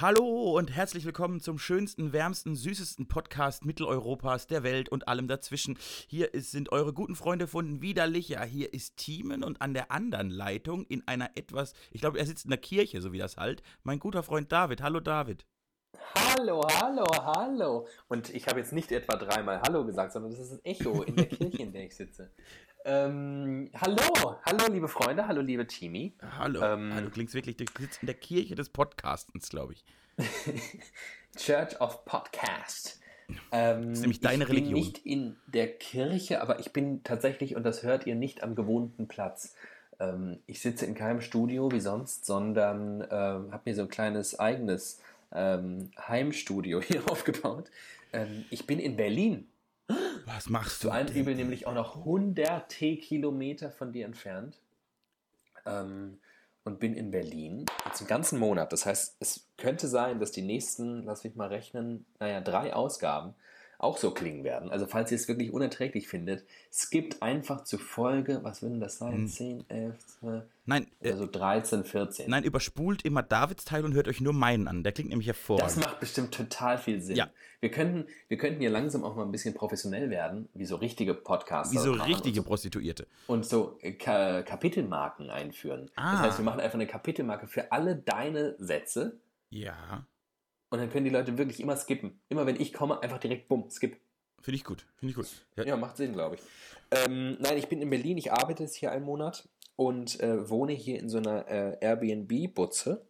Hallo und herzlich willkommen zum schönsten, wärmsten, süßesten Podcast Mitteleuropas, der Welt und allem dazwischen. Hier ist, sind eure guten Freunde von Widerlicher. Hier ist Thiemen und an der anderen Leitung in einer etwas, ich glaube, er sitzt in der Kirche, so wie das halt, mein guter Freund David. Hallo David. Hallo, hallo, hallo. Und ich habe jetzt nicht etwa dreimal Hallo gesagt, sondern das ist ein Echo in der Kirche, in der ich sitze. Ähm, hallo, hallo liebe Freunde, hallo liebe Timi. Hallo. Ähm, ah, du klingst wirklich, du sitzt in der Kirche des Podcastens, glaube ich. Church of Podcast. Ähm, das ist nämlich deine ich Religion. Ich bin nicht in der Kirche, aber ich bin tatsächlich, und das hört ihr nicht am gewohnten Platz. Ähm, ich sitze in keinem Studio wie sonst, sondern ähm, habe mir so ein kleines eigenes ähm, Heimstudio hier aufgebaut. Ähm, ich bin in Berlin. Was machst du? Zu Eintriebel nämlich auch noch hunderte Kilometer von dir entfernt. Ähm, und bin in Berlin jetzt einen ganzen Monat. Das heißt, es könnte sein, dass die nächsten, lass mich mal rechnen, naja, drei Ausgaben auch so klingen werden. Also falls ihr es wirklich unerträglich findet, skippt einfach zu Folge, was will denn das sein? Hm. 10, 11, 12, Nein, also 13, 14. Nein, überspult immer Davids Teil und hört euch nur meinen an. Der klingt nämlich hervorragend. Das macht bestimmt total viel Sinn. Ja. Wir könnten, wir könnten hier langsam auch mal ein bisschen professionell werden, wie so richtige Podcasts. Wie so richtige und so, Prostituierte. Und so äh, Ka Kapitelmarken einführen. Ah. Das heißt, wir machen einfach eine Kapitelmarke für alle deine Sätze. Ja. Und dann können die Leute wirklich immer skippen. Immer wenn ich komme, einfach direkt bumm, skip. Finde ich gut, finde ich gut. Ja. ja, macht Sinn, glaube ich. Ähm, nein, ich bin in Berlin, ich arbeite jetzt hier einen Monat und äh, wohne hier in so einer äh, Airbnb-Butze.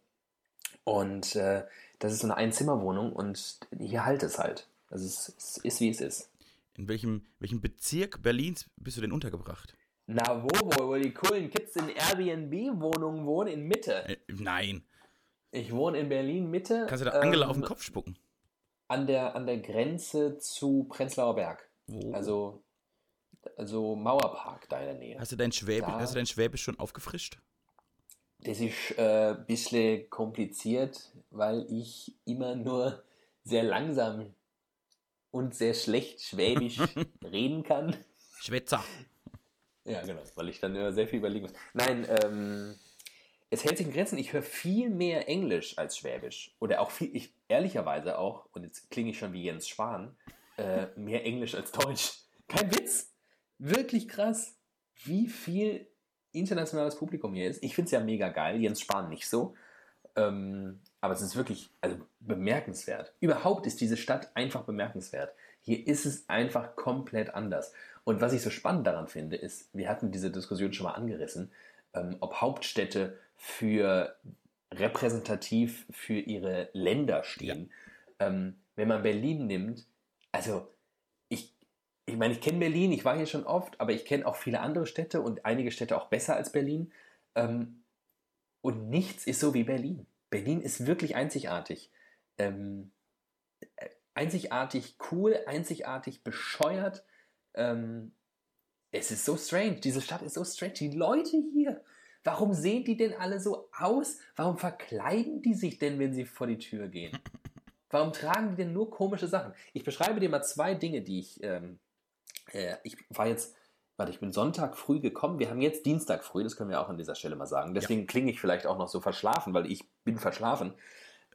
Und äh, das ist so eine Einzimmerwohnung und hier halt es halt. Also es, es ist, wie es ist. In welchem, welchem Bezirk Berlins bist du denn untergebracht? Na, wo, wo, wo die coolen Kids in Airbnb-Wohnungen wohnen? In Mitte. Äh, nein. Ich wohne in Berlin Mitte. Kannst du da Angela ähm, auf den Kopf spucken? An der, an der Grenze zu Prenzlauer Berg. Wo? Also, also Mauerpark da in der Nähe. Hast du dein Schwäbisch, da, hast du dein Schwäbisch schon aufgefrischt? Das ist ein äh, bisschen kompliziert, weil ich immer nur sehr langsam und sehr schlecht Schwäbisch reden kann. Schwätzer. Ja, genau, weil ich dann immer sehr viel überlegen muss. Nein, ähm, es hält sich in Grenzen. Ich höre viel mehr Englisch als Schwäbisch. Oder auch viel, ich ehrlicherweise auch, und jetzt klinge ich schon wie Jens Spahn, äh, mehr Englisch als Deutsch. Kein Witz. Wirklich krass, wie viel internationales Publikum hier ist. Ich finde es ja mega geil. Jens Spahn nicht so. Ähm, aber es ist wirklich also bemerkenswert. Überhaupt ist diese Stadt einfach bemerkenswert. Hier ist es einfach komplett anders. Und was ich so spannend daran finde, ist, wir hatten diese Diskussion schon mal angerissen, ähm, ob Hauptstädte für repräsentativ für ihre Länder stehen. Ja. Ähm, wenn man Berlin nimmt, also ich, ich meine, ich kenne Berlin, ich war hier schon oft, aber ich kenne auch viele andere Städte und einige Städte auch besser als Berlin. Ähm, und nichts ist so wie Berlin. Berlin ist wirklich einzigartig. Ähm, einzigartig cool, einzigartig bescheuert. Ähm, es ist so strange. Diese Stadt ist so strange. Die Leute hier. Warum sehen die denn alle so aus? Warum verkleiden die sich denn, wenn sie vor die Tür gehen? Warum tragen die denn nur komische Sachen? Ich beschreibe dir mal zwei Dinge, die ich. Ähm, äh, ich war jetzt. Warte, ich bin Sonntag früh gekommen. Wir haben jetzt Dienstag früh, das können wir auch an dieser Stelle mal sagen. Deswegen ja. klinge ich vielleicht auch noch so verschlafen, weil ich bin verschlafen.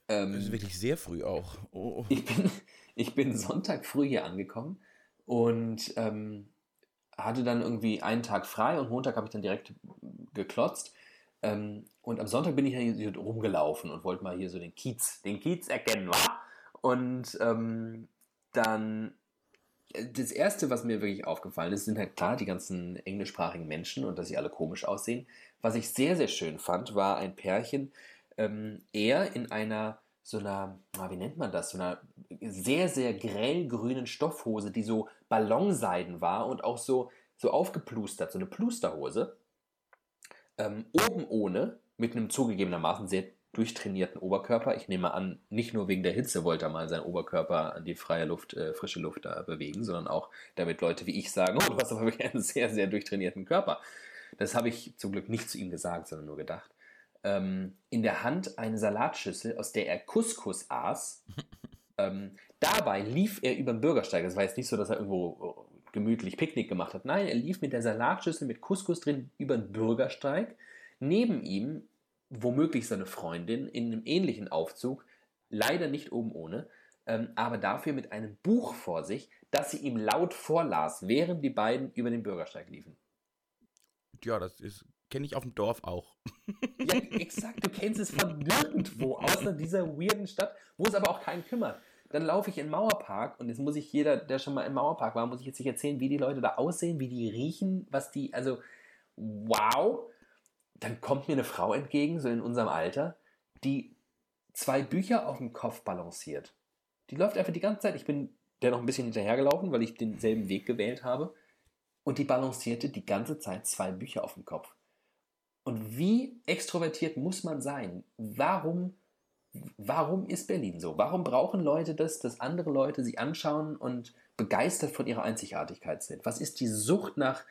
Ähm, das ist wirklich sehr früh auch. Oh. Ich, bin, ich bin Sonntag früh hier angekommen und ähm, hatte dann irgendwie einen Tag frei und Montag habe ich dann direkt geklotzt. Ähm, und am Sonntag bin ich hier rumgelaufen und wollte mal hier so den Kiez, den Kiez erkennen, wa? Und ähm, dann das erste, was mir wirklich aufgefallen ist, sind halt klar die ganzen englischsprachigen Menschen und dass sie alle komisch aussehen. Was ich sehr, sehr schön fand, war ein Pärchen, ähm, er in einer so einer, wie nennt man das, so einer sehr, sehr grellgrünen Stoffhose, die so Ballonseiden war und auch so, so aufgeplustert, so eine Plusterhose. Ähm, oben ohne, mit einem zugegebenermaßen sehr durchtrainierten Oberkörper. Ich nehme an, nicht nur wegen der Hitze wollte er mal seinen Oberkörper an die freie Luft, äh, frische Luft da bewegen, sondern auch damit Leute wie ich sagen, oh, du hast aber wirklich einen sehr, sehr durchtrainierten Körper. Das habe ich zum Glück nicht zu ihm gesagt, sondern nur gedacht ähm, in der Hand eine Salatschüssel, aus der er Couscous aß. ähm, dabei lief er über den Bürgersteig. Es war jetzt nicht so, dass er irgendwo äh, gemütlich Picknick gemacht hat. Nein, er lief mit der Salatschüssel mit Couscous drin über den Bürgersteig. Neben ihm, womöglich seine Freundin, in einem ähnlichen Aufzug, leider nicht oben ohne, ähm, aber dafür mit einem Buch vor sich, das sie ihm laut vorlas, während die beiden über den Bürgersteig liefen. Ja, das ist kenne ich auf dem Dorf auch. Ja, exakt. Du kennst es von nirgendwo, außer dieser weirden Stadt, wo es aber auch keinen kümmert. Dann laufe ich in den Mauerpark und jetzt muss ich jeder, der schon mal im Mauerpark war, muss ich jetzt nicht erzählen, wie die Leute da aussehen, wie die riechen, was die, also wow. Dann kommt mir eine Frau entgegen, so in unserem Alter, die zwei Bücher auf dem Kopf balanciert. Die läuft einfach die ganze Zeit. Ich bin der noch ein bisschen hinterhergelaufen, weil ich denselben Weg gewählt habe. Und die balancierte die ganze Zeit zwei Bücher auf dem Kopf. Und wie extrovertiert muss man sein? Warum, warum ist Berlin so? Warum brauchen Leute das, dass andere Leute sie anschauen und begeistert von ihrer Einzigartigkeit sind? Was ist die Sucht nach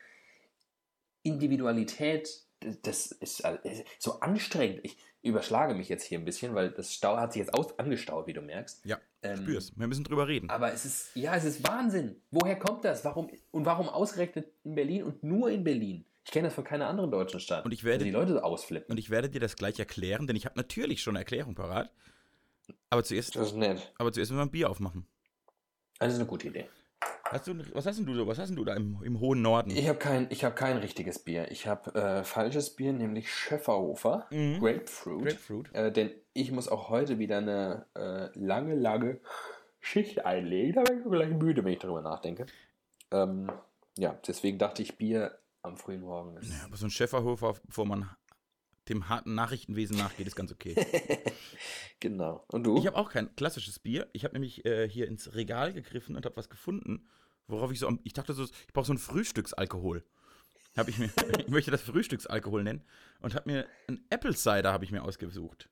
Individualität? Das ist so anstrengend. Ich überschlage mich jetzt hier ein bisschen, weil das Stau hat sich jetzt aus angestaut, wie du merkst. Ja, ähm, spür's. Wir müssen drüber reden. Aber es ist, ja, es ist Wahnsinn. Woher kommt das? Warum, und warum ausgerechnet in Berlin und nur in Berlin? Ich kenne das von keiner anderen deutschen Stadt. Und ich werde die Leute ausflippen. Und ich werde dir das gleich erklären, denn ich habe natürlich schon eine Erklärung parat. Aber zuerst, das ist nett. Aber zuerst müssen wir ein Bier aufmachen. Das ist eine gute Idee. Hast du, was hast denn du so? Was hast denn du da im, im hohen Norden? Ich habe kein, hab kein richtiges Bier. Ich habe äh, falsches Bier, nämlich Schöfferhofer Mhm. Grapefruit. Grapefruit. Äh, denn ich muss auch heute wieder eine äh, lange, lange Schicht einlegen. Da bin ich gleich müde, wenn ich darüber nachdenke. Ähm, ja, deswegen dachte ich, Bier am frühen Morgen ist. Ja, aber so ein Schäferhofer, bevor man dem harten Nachrichtenwesen nachgeht, ist ganz okay. genau. Und du? Ich habe auch kein klassisches Bier. Ich habe nämlich äh, hier ins Regal gegriffen und habe was gefunden, worauf ich so, ich dachte so, ich brauche so ein Frühstücksalkohol. Hab ich, mir, ich möchte das Frühstücksalkohol nennen und habe mir ein Apple Cider habe ich mir ausgesucht.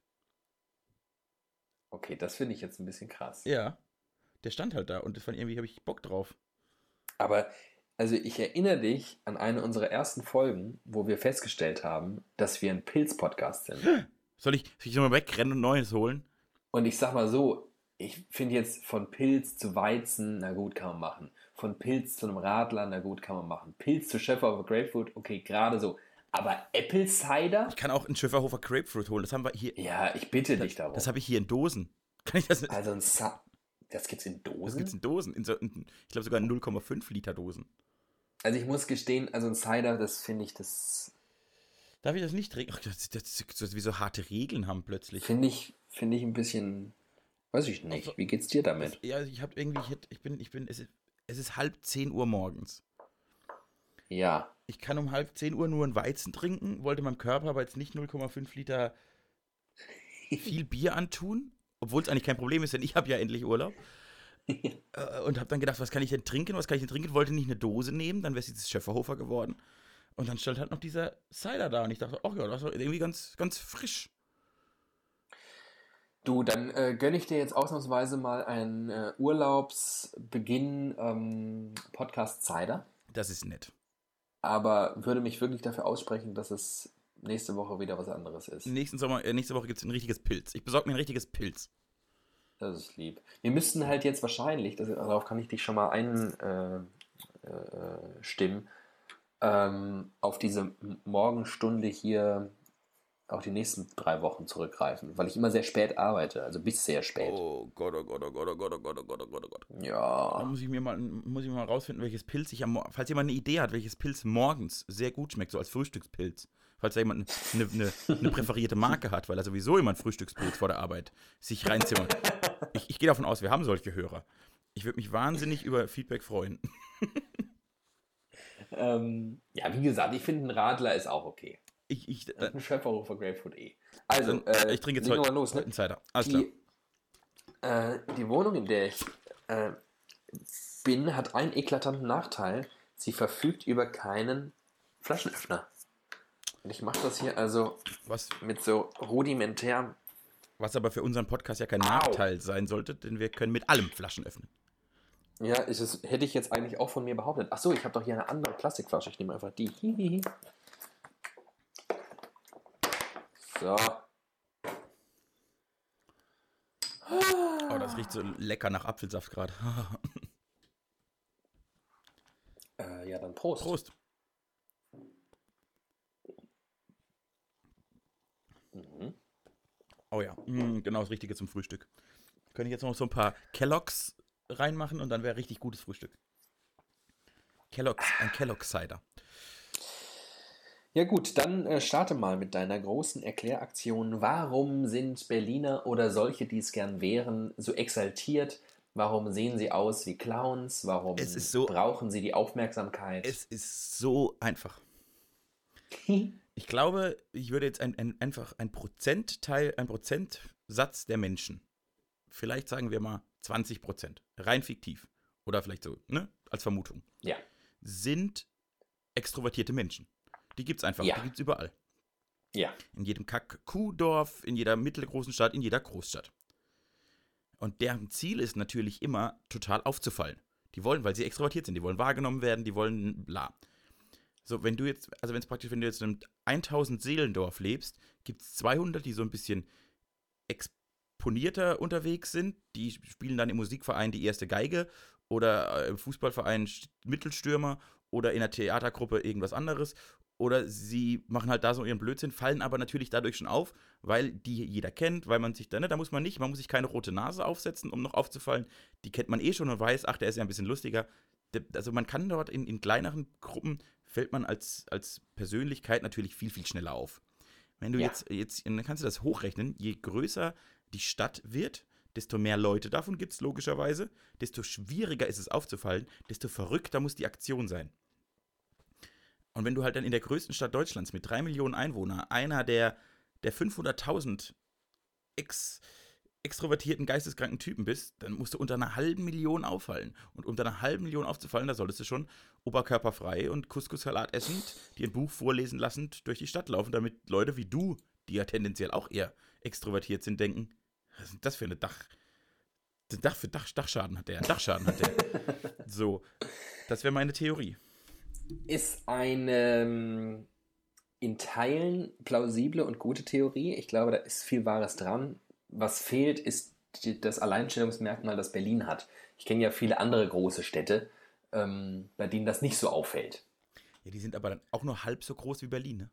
okay, das finde ich jetzt ein bisschen krass. Ja, der stand halt da und das fand irgendwie habe ich Bock drauf. Aber, also ich erinnere dich an eine unserer ersten Folgen, wo wir festgestellt haben, dass wir ein Pilz-Podcast sind. Soll ich, soll ich nochmal wegrennen und Neues holen? Und ich sag mal so, ich finde jetzt von Pilz zu Weizen, na gut, kann man machen. Von Pilz zu einem Radler, na gut, kann man machen. Pilz zu Schöpfer of Grapefruit, okay, gerade so. Aber Apple Cider? Ich kann auch einen Schäferhofer Grapefruit holen. Das haben wir hier. Ja, ich bitte dich darum. Das habe ich hier in Dosen. Kann ich das? also ein Sa das gibt's in Das Dosen? gibt's in Dosen. In so, in, ich glaube sogar in 0,5 Liter Dosen. Also ich muss gestehen, also ein Cider, das finde ich, das Darf ich das nicht trinken? Ach, das, das, das, das wie so harte Regeln haben plötzlich. finde ich, finde ich ein bisschen, weiß ich nicht. Wie geht's dir damit? Ja, ich habe irgendwie, ich, hätt- ich bin, ich bin, es ist, es ist halb 10 Uhr morgens. Ja, Ich kann um halb 10 Uhr nur einen Weizen trinken, wollte meinem Körper aber jetzt nicht 0,5 Liter viel Bier antun, obwohl es eigentlich kein Problem ist, denn ich habe ja endlich Urlaub. Äh, und habe dann gedacht, was kann ich denn trinken? Was kann ich denn trinken? Wollte nicht eine Dose nehmen, dann wäre es jetzt Schäferhofer geworden. Und dann stand halt noch dieser Cider da und ich dachte, ach ja, das ist doch irgendwie ganz, ganz frisch. Du, dann äh, gönne ich dir jetzt ausnahmsweise mal einen äh, Urlaubsbeginn ähm, Podcast Cider, Das ist nett. aber würde mich wirklich dafür aussprechen, dass es nächste Woche wieder was anderes ist. Nächsten Sommer, äh, nächste Woche gibt es ein richtiges Pilz. Ich besorge mir ein richtiges Pilz. Das ist lieb. Wir müssten halt jetzt wahrscheinlich, das, darauf kann ich dich schon mal einstimmen, äh, äh, ähm, auf diese Morgenstunde hier auch die nächsten drei Wochen zurückgreifen, weil ich immer sehr spät arbeite, also bis sehr spät. Oh Gott, oh Gott, oh Gott, oh Gott, oh Gott, oh Gott, oh Gott, oh Gott. Da Ja. muss ich mir mal, muss ich mal rausfinden, welches Pilz ich am Mor- Falls jemand eine Idee hat, welches Pilz morgens sehr gut schmeckt, so als Frühstückspilz. Falls da jemand eine, eine, eine präferierte Marke hat, weil er sowieso immer einen Frühstückspilz vor der Arbeit sich reinzimmert. Ich, ich gehe davon aus, wir haben solche Hörer. Ich würde mich wahnsinnig über Feedback freuen. Ähm, ja, wie gesagt, ich finde ein Radler ist auch okay. Ich, ich, äh, ein Schöpferhofer Grapefruit eh. Also, äh, ich trinke jetzt heute mal los, ne? einen Cider. Alles klar. Die, äh, die Wohnung, in der ich äh, bin, hat einen eklatanten Nachteil. Sie verfügt über keinen Flaschenöffner. Und ich mache das hier also Was, mit so rudimentär. was aber für unseren Podcast ja kein Au. Nachteil sein sollte, denn wir können mit allem Flaschen öffnen. Ja, ist es, hätte ich jetzt eigentlich auch von mir behauptet. Achso, ich habe doch hier eine andere Plastikflasche. Ich nehme einfach die. Hihihi. So. Oh, das riecht so lecker nach Apfelsaft gerade. Äh, ja, dann Prost. Prost. Oh ja, mm, genau das Richtige zum Frühstück. Könnte ich jetzt noch so ein paar Kelloggs reinmachen und dann wäre richtig gutes Frühstück. Kellogg's, ein Kellogg Cider. Ja gut, dann äh, starte mal mit deiner großen Erkläraktion. Warum sind Berliner oder solche, die es gern wären, so exaltiert? Warum sehen sie aus wie Clowns? Warum so, brauchen sie die Aufmerksamkeit? Es ist so einfach. ich glaube, ich würde jetzt ein, ein, einfach ein Prozentteil, ein Prozentsatz der Menschen, vielleicht sagen wir mal 20 Prozent, rein fiktiv oder vielleicht so, ne, als Vermutung, ja. sind extrovertierte Menschen. Die gibt es einfach, ja. die gibt es überall. Ja. In jedem Kack-Kuhdorf, in jeder mittelgroßen Stadt, in jeder Großstadt. Und deren Ziel ist natürlich immer, total aufzufallen. Die wollen, weil sie extrovertiert sind, die wollen wahrgenommen werden, die wollen bla. So, wenn du jetzt, also wenn es praktisch, wenn du jetzt in einem 1000 Seelendorf lebst, gibt es 200, die so ein bisschen exponierter unterwegs sind. Die spielen dann im Musikverein die erste Geige oder im Fußballverein Mittelstürmer oder in der Theatergruppe irgendwas anderes oder sie machen halt da so ihren Blödsinn, fallen aber natürlich dadurch schon auf, weil die jeder kennt, weil man sich da, ne, da muss man nicht, man muss sich keine rote Nase aufsetzen, um noch aufzufallen. Die kennt man eh schon und weiß, ach, der ist ja ein bisschen lustiger. Also man kann dort in, in kleineren Gruppen, fällt man als, als Persönlichkeit natürlich viel, viel schneller auf. Wenn du ja. jetzt, jetzt, dann kannst du das hochrechnen, je größer die Stadt wird, desto mehr Leute davon gibt es logischerweise, desto schwieriger ist es aufzufallen, desto verrückter muss die Aktion sein. Und wenn du halt dann in der größten Stadt Deutschlands mit drei Millionen Einwohnern einer der, der 500.000 ex, extrovertierten, geisteskranken Typen bist, dann musst du unter einer halben Million auffallen. Und unter einer halben Million aufzufallen, da solltest du schon oberkörperfrei und Couscous-Salat essend, dir ein Buch vorlesen lassend durch die Stadt laufen, damit Leute wie du, die ja tendenziell auch eher extrovertiert sind, denken, was ist das für eine Dach... Dach für Dach, Dachschaden hat der, Dachschaden hat der. so, das wäre meine Theorie ist eine ähm, in Teilen plausible und gute Theorie. Ich glaube, da ist viel Wahres dran. Was fehlt, ist das Alleinstellungsmerkmal, das Berlin hat. Ich kenne ja viele andere große Städte, ähm, bei denen das nicht so auffällt. Ja, die sind aber dann auch nur halb so groß wie Berlin, ne?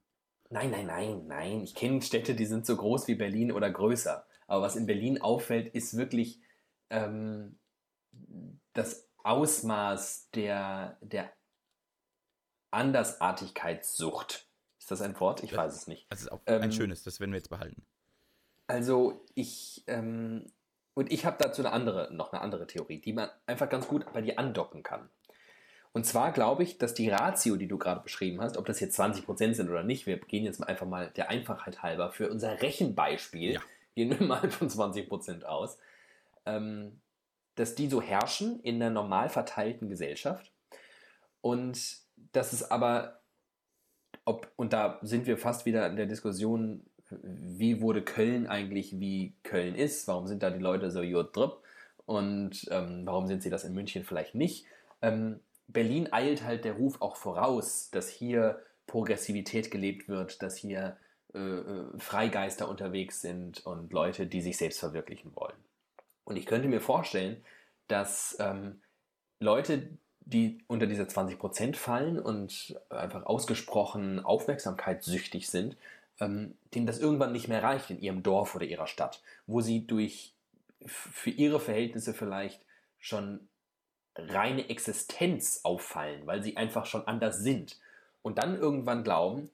Nein, nein, nein, nein. Ich kenne Städte, die sind so groß wie Berlin oder größer. Aber was in Berlin auffällt, ist wirklich ähm, das Ausmaß der, der Andersartigkeitssucht. Ist das ein Wort? Ich weiß es nicht. Das ist auch ähm, ein schönes, das werden wir jetzt behalten. Also ich, ähm, und ich habe dazu eine andere, noch eine andere Theorie, die man einfach ganz gut bei dir andocken kann. Und zwar glaube ich, dass die Ratio, die du gerade beschrieben hast, ob das jetzt 20% sind oder nicht, wir gehen jetzt mal einfach mal der Einfachheit halber für unser Rechenbeispiel, ja. gehen wir mal von 20% aus, ähm, dass die so herrschen in einer normal verteilten Gesellschaft und dass es aber, ob, und da sind wir fast wieder in der Diskussion, wie wurde Köln eigentlich, wie Köln ist, warum sind da die Leute so jodrip und ähm, warum sind sie das in München vielleicht nicht. Ähm, Berlin eilt halt der Ruf auch voraus, dass hier Progressivität gelebt wird, dass hier äh, äh, Freigeister unterwegs sind und Leute, die sich selbst verwirklichen wollen. Und ich könnte mir vorstellen, dass ähm, Leute, die unter diese 20% fallen und einfach ausgesprochen aufmerksamkeitssüchtig sind, ähm, denen das irgendwann nicht mehr reicht in ihrem Dorf oder ihrer Stadt, wo sie durch für ihre Verhältnisse vielleicht schon reine Existenz auffallen, weil sie einfach schon anders sind. Und dann irgendwann glauben,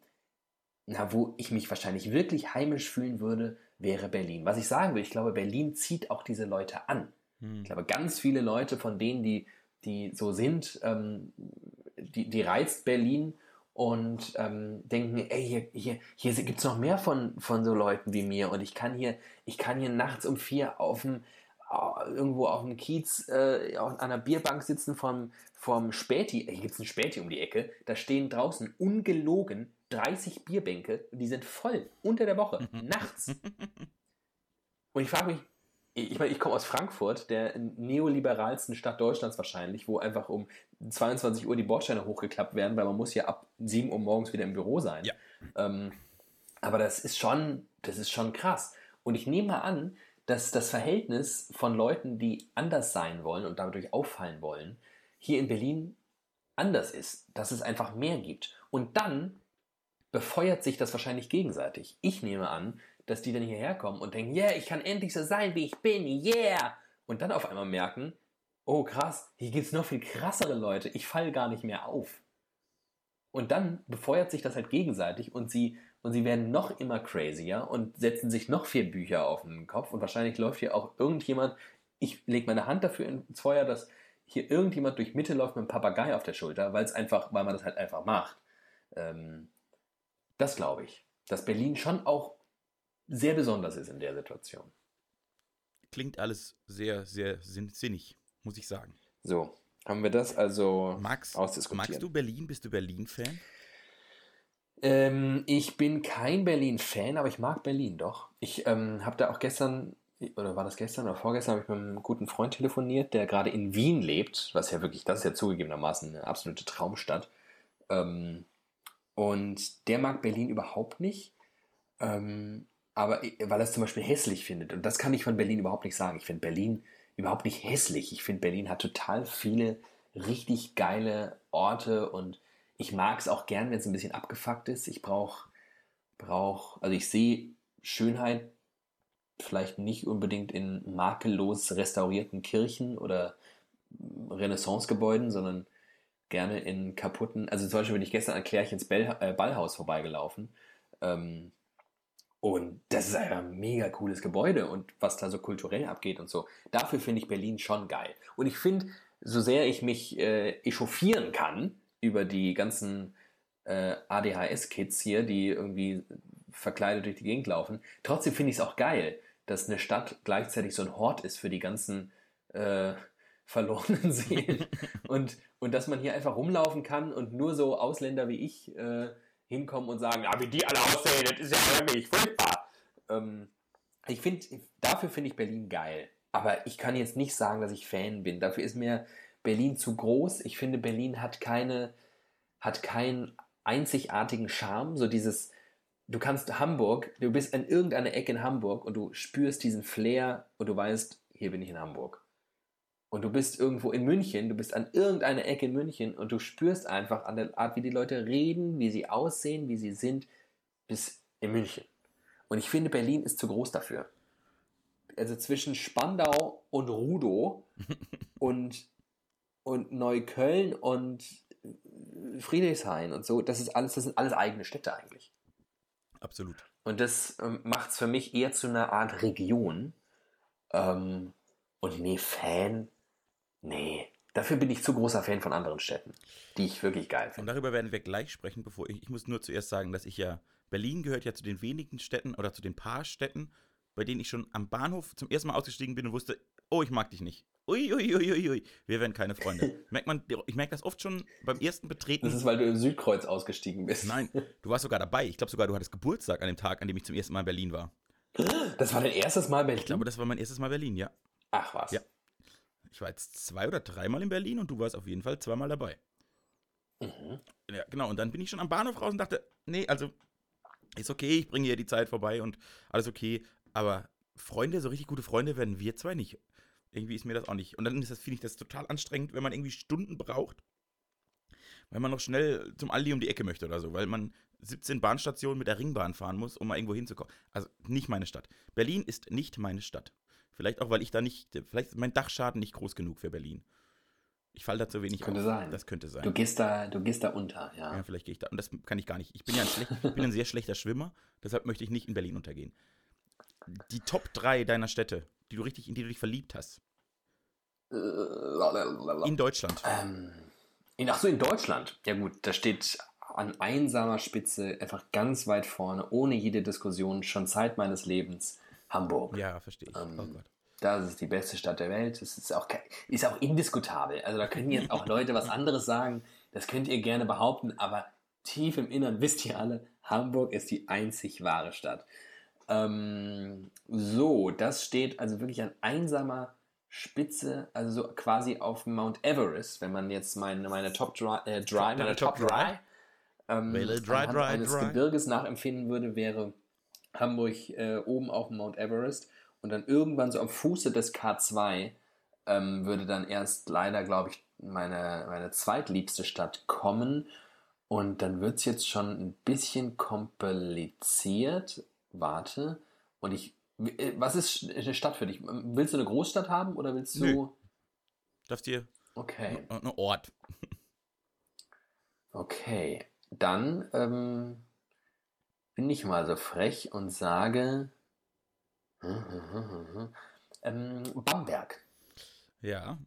na, wo ich mich wahrscheinlich wirklich heimisch fühlen würde, wäre Berlin. Was ich sagen will, ich glaube, Berlin zieht auch diese Leute an. Hm. Ich glaube, ganz viele Leute von denen, die die so sind, ähm, die, die reizt Berlin und ähm, denken, ey, hier, hier, hier gibt es noch mehr von, von so Leuten wie mir und ich kann hier, ich kann hier nachts um vier auf dem, irgendwo auf dem Kiez äh, an einer Bierbank sitzen vom, vom Späti, hier gibt es ein Späti um die Ecke, da stehen draußen ungelogen 30 Bierbänke und die sind voll unter der Woche, nachts. Und ich frage mich, ich meine, ich komme aus Frankfurt, der neoliberalsten Stadt Deutschlands wahrscheinlich, wo einfach um 22 Uhr die Bordsteine hochgeklappt werden, weil man muss ja ab 7 Uhr morgens wieder im Büro sein. Ja. Ähm, aber das ist schon, das ist schon krass. Und ich nehme mal an, dass das Verhältnis von Leuten, die anders sein wollen und dadurch auffallen wollen, hier in Berlin anders ist, dass es einfach mehr gibt. Und dann befeuert sich das wahrscheinlich gegenseitig. Ich nehme an, dass die dann hierher kommen und denken, yeah, ich kann endlich so sein, wie ich bin, yeah. Und dann auf einmal merken, oh krass, hier gibt es noch viel krassere Leute, ich falle gar nicht mehr auf. Und dann befeuert sich das halt gegenseitig und sie, und sie werden noch immer crazier und setzen sich noch vier Bücher auf den Kopf. Und wahrscheinlich läuft hier auch irgendjemand, ich lege meine Hand dafür ins Feuer, dass hier irgendjemand durch Mitte läuft mit einem Papagei auf der Schulter, weil es einfach, weil man das halt einfach macht. Ähm, das glaube ich. Dass Berlin schon auch sehr besonders ist in der Situation. Klingt alles sehr, sehr sinnig, muss ich sagen. So, haben wir das also Max, ausdiskutiert. Magst du Berlin? Bist du Berlin-Fan? Ähm, ich bin kein Berlin-Fan, aber ich mag Berlin doch. Ich ähm, habe da auch gestern, oder war das gestern oder vorgestern, habe ich mit einem guten Freund telefoniert, der gerade in Wien lebt, was ja wirklich, das ist ja zugegebenermaßen eine absolute Traumstadt. Ähm, und der mag Berlin überhaupt nicht, ähm, aber weil er es zum Beispiel hässlich findet. Und das kann ich von Berlin überhaupt nicht sagen. Ich finde Berlin überhaupt nicht hässlich. Ich finde Berlin hat total viele richtig geile Orte und ich mag es auch gern, wenn es ein bisschen abgefuckt ist. Ich brauche, brauch, also ich sehe Schönheit vielleicht nicht unbedingt in makellos restaurierten Kirchen oder Renaissancegebäuden, sondern gerne in kaputten, also zum Beispiel bin ich gestern an Klärchens Bell, äh, Ballhaus vorbeigelaufen. Ähm, und das ist einfach ein mega cooles Gebäude und was da so kulturell abgeht und so. Dafür finde ich Berlin schon geil. Und ich finde, so sehr ich mich äh, echauffieren kann über die ganzen äh, ADHS-Kids hier, die irgendwie verkleidet durch die Gegend laufen, trotzdem finde ich es auch geil, dass eine Stadt gleichzeitig so ein Hort ist für die ganzen äh, verlorenen Seelen und, und dass man hier einfach rumlaufen kann und nur so Ausländer wie ich äh, hinkommen und sagen, ja, wie die alle aussehen, das ist ja wirklich furchtbar. Ähm, ich finde, dafür finde ich Berlin geil. Aber ich kann jetzt nicht sagen, dass ich Fan bin. Dafür ist mir Berlin zu groß. Ich finde, Berlin hat keine, hat keinen einzigartigen Charme. So dieses, du kannst Hamburg, du bist an irgendeiner Ecke in Hamburg und du spürst diesen Flair und du weißt, hier bin ich in Hamburg und du bist irgendwo in München, du bist an irgendeiner Ecke in München und du spürst einfach an der Art, wie die Leute reden, wie sie aussehen, wie sie sind, bis in München. Und ich finde, Berlin ist zu groß dafür. Also zwischen Spandau und Rudow und, und Neukölln und Friedrichshain und so, das ist alles, das sind alles eigene Städte eigentlich. Absolut. Und das ähm, macht es für mich eher zu einer Art Region. Ähm, und nee, Fan Nee, dafür bin ich zu großer Fan von anderen Städten, die ich wirklich geil finde. Und darüber werden wir gleich sprechen, bevor ich, ich muss nur zuerst sagen, dass ich ja, Berlin gehört ja zu den wenigen Städten oder zu den paar Städten, bei denen ich schon am Bahnhof zum ersten Mal ausgestiegen bin und wusste, oh, ich mag dich nicht. Uiuiuiui, ui, ui, ui. wir werden keine Freunde. merkt man, ich merke das oft schon beim ersten Betreten. Das ist, weil du im Südkreuz ausgestiegen bist. Nein, du warst sogar dabei. Ich glaube sogar, du hattest Geburtstag an dem Tag, an dem ich zum ersten Mal in Berlin war. Das war dein erstes Mal Berlin? Ich glaube, das war mein erstes Mal Berlin, ja. Ach was. Ja. Ich war jetzt zwei oder dreimal in Berlin und du warst auf jeden Fall zweimal dabei. Mhm. Ja, genau. Und dann bin ich schon am Bahnhof raus und dachte, nee, also ist okay, ich bringe hier die Zeit vorbei und alles okay. Aber Freunde, so richtig gute Freunde werden wir zwei nicht. Irgendwie ist mir das auch nicht. Und dann ist das, finde ich, das total anstrengend, wenn man irgendwie Stunden braucht, weil man noch schnell zum Aldi um die Ecke möchte oder so, weil man 17 Bahnstationen mit der Ringbahn fahren muss, um mal irgendwo hinzukommen. Also nicht meine Stadt. Berlin ist nicht meine Stadt. Vielleicht auch, weil ich da nicht, vielleicht ist mein Dachschaden nicht groß genug für Berlin. Ich falle da zu wenig könnte auf. Sein. Das könnte sein. Du gehst da, du gehst da unter, ja. Ja, vielleicht gehe ich da. Und das kann ich gar nicht. Ich bin ja ein, schlecht, bin ein sehr schlechter Schwimmer, deshalb möchte ich nicht in Berlin untergehen. Die Top 3 deiner Städte, die du richtig, in die du dich verliebt hast. In Deutschland. Ähm, in, ach so, in Deutschland. Ja gut, da steht an einsamer Spitze einfach ganz weit vorne, ohne jede Diskussion, schon Zeit meines Lebens Hamburg. Ja, verstehe ich. Ähm, oh Gott. Das ist die beste Stadt der Welt. Das ist auch, ist auch indiskutabel. Also da können jetzt auch Leute was anderes sagen. Das könnt ihr gerne behaupten, aber tief im Innern wisst ihr alle, Hamburg ist die einzig wahre Stadt. Ähm, so, das steht also wirklich an einsamer Spitze, also so quasi auf Mount Everest, wenn man jetzt meine, meine Top Dry, äh, dry meine Top Dry, ähm, dry, dry, eines dry. Gebirges nachempfinden würde, wäre Hamburg äh, oben auf Mount Everest und dann irgendwann so am Fuße des K2 ähm, würde dann erst leider, glaube ich, meine, meine zweitliebste Stadt kommen. Und dann wird es jetzt schon ein bisschen kompliziert. Warte. Und ich, äh, was ist eine Stadt für dich? Willst du eine Großstadt haben oder willst du. Nö. Darfst dir Okay. ein Ort. Okay. Dann ähm, bin ich mal so frech und sage. Ähm, Bamberg. Ja.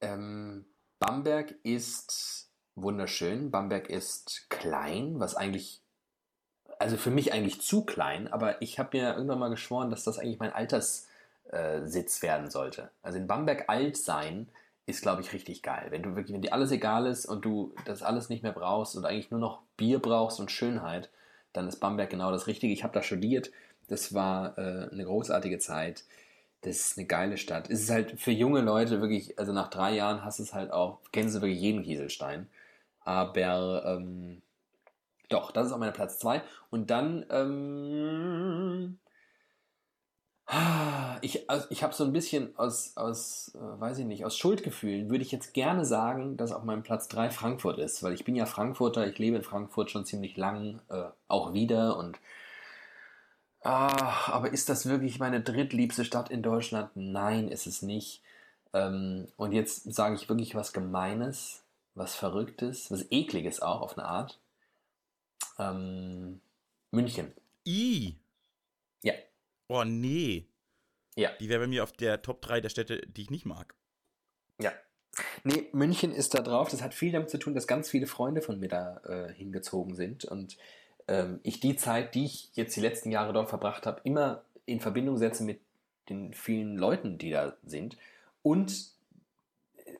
Ähm, Bamberg ist wunderschön. Bamberg ist klein, was eigentlich, also für mich eigentlich zu klein, aber ich habe mir irgendwann mal geschworen, dass das eigentlich mein Alterssitz äh, werden sollte. Also in Bamberg alt sein ist, glaube ich, richtig geil. Wenn du wirklich, wenn dir alles egal ist und du das alles nicht mehr brauchst und eigentlich nur noch Bier brauchst und Schönheit, dann ist Bamberg genau das Richtige. Ich habe da studiert. Das war äh, eine großartige Zeit. Das ist eine geile Stadt. Es ist halt für junge Leute wirklich, also nach drei Jahren hast du es halt auch, kennst du wirklich jeden Kieselstein. Aber ähm, doch, das ist auch mein Platz 2. Und dann, ähm, ich, also ich habe so ein bisschen aus, aus äh, weiß ich nicht, aus Schuldgefühlen würde ich jetzt gerne sagen, dass auf meinem Platz 3 Frankfurt ist, weil ich bin ja Frankfurter, ich lebe in Frankfurt schon ziemlich lang, äh, auch wieder und Ah, aber ist das wirklich meine drittliebste Stadt in Deutschland? Nein, ist es nicht. Ähm, und jetzt sage ich wirklich was Gemeines, was Verrücktes, was Ekliges auch auf eine Art. Ähm, München. I. Ja. Oh, nee. Ja. Die wäre bei mir auf der Top 3 der Städte, die ich nicht mag. Ja. Nee, München ist da drauf. Das hat viel damit zu tun, dass ganz viele Freunde von mir da äh, hingezogen sind. Und ähm, ich die Zeit, die ich jetzt die letzten Jahre dort verbracht habe, immer in Verbindung setze mit den vielen Leuten, die da sind. Und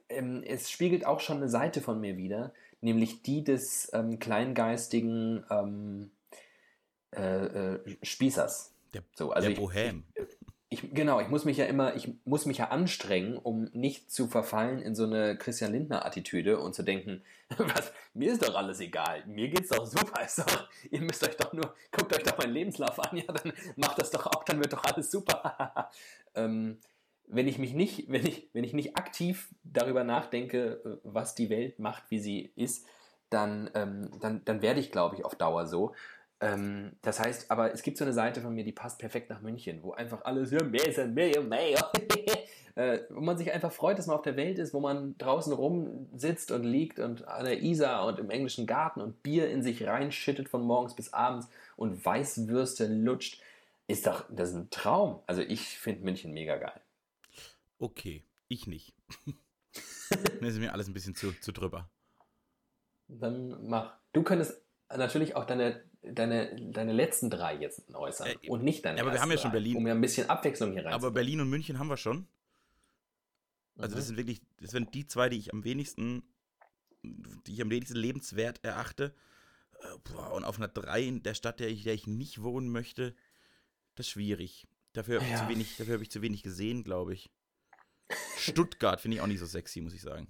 ähm, es spiegelt auch schon eine Seite von mir wider, nämlich die des ähm, kleingeistigen ähm, äh, äh, Spießers. Der, So, also der ich- Bohem. Ich, genau, ich muss mich ja immer, ich muss mich ja anstrengen, um nicht zu verfallen in so eine Christian Lindner-Attitüde und zu denken, was, mir ist doch alles egal, mir geht's doch super, ist doch, ihr müsst euch doch nur, guckt euch doch meinen Lebenslauf an, ja, dann macht das doch auch, dann wird doch alles super. ähm, wenn ich mich nicht, wenn ich, wenn ich nicht aktiv darüber nachdenke, äh, was die Welt macht, wie sie ist, dann, ähm, dann, dann werde ich, glaube ich, auf Dauer so. Ähm, das heißt, aber es gibt so eine Seite von mir, die passt perfekt nach München, wo einfach alles ja, mehr sind, mehr, mehr, äh, wo man sich einfach freut, dass man auf der Welt ist, wo man draußen rumsitzt und liegt und an der Isar und im englischen Garten und Bier in sich reinschüttet von morgens bis abends und Weißwürste lutscht. Ist doch, das ist ein Traum. Also ich finde München mega geil. Okay, ich nicht. das ist mir alles ein bisschen zu, zu drüber. Dann mach. Du könntest natürlich auch deine, deine, deine letzten drei jetzt äußern Äh, und nicht deine ja, aber wir haben ja schon drei, Berlin. Um ja ein bisschen Abwechslung hier rein Aber Berlin und München haben wir schon. Also das Mhm. sind wirklich, das sind die zwei, die ich am wenigsten, die ich am wenigsten lebenswert erachte. Äh, Boah, und auf einer 3 in der Stadt, der ich, der ich nicht wohnen möchte, das ist schwierig. Dafür habe ich, Ja. zu wenig- dafür hab ich zu wenig gesehen, glaube ich. Stuttgart finde ich auch nicht so sexy, muss ich sagen.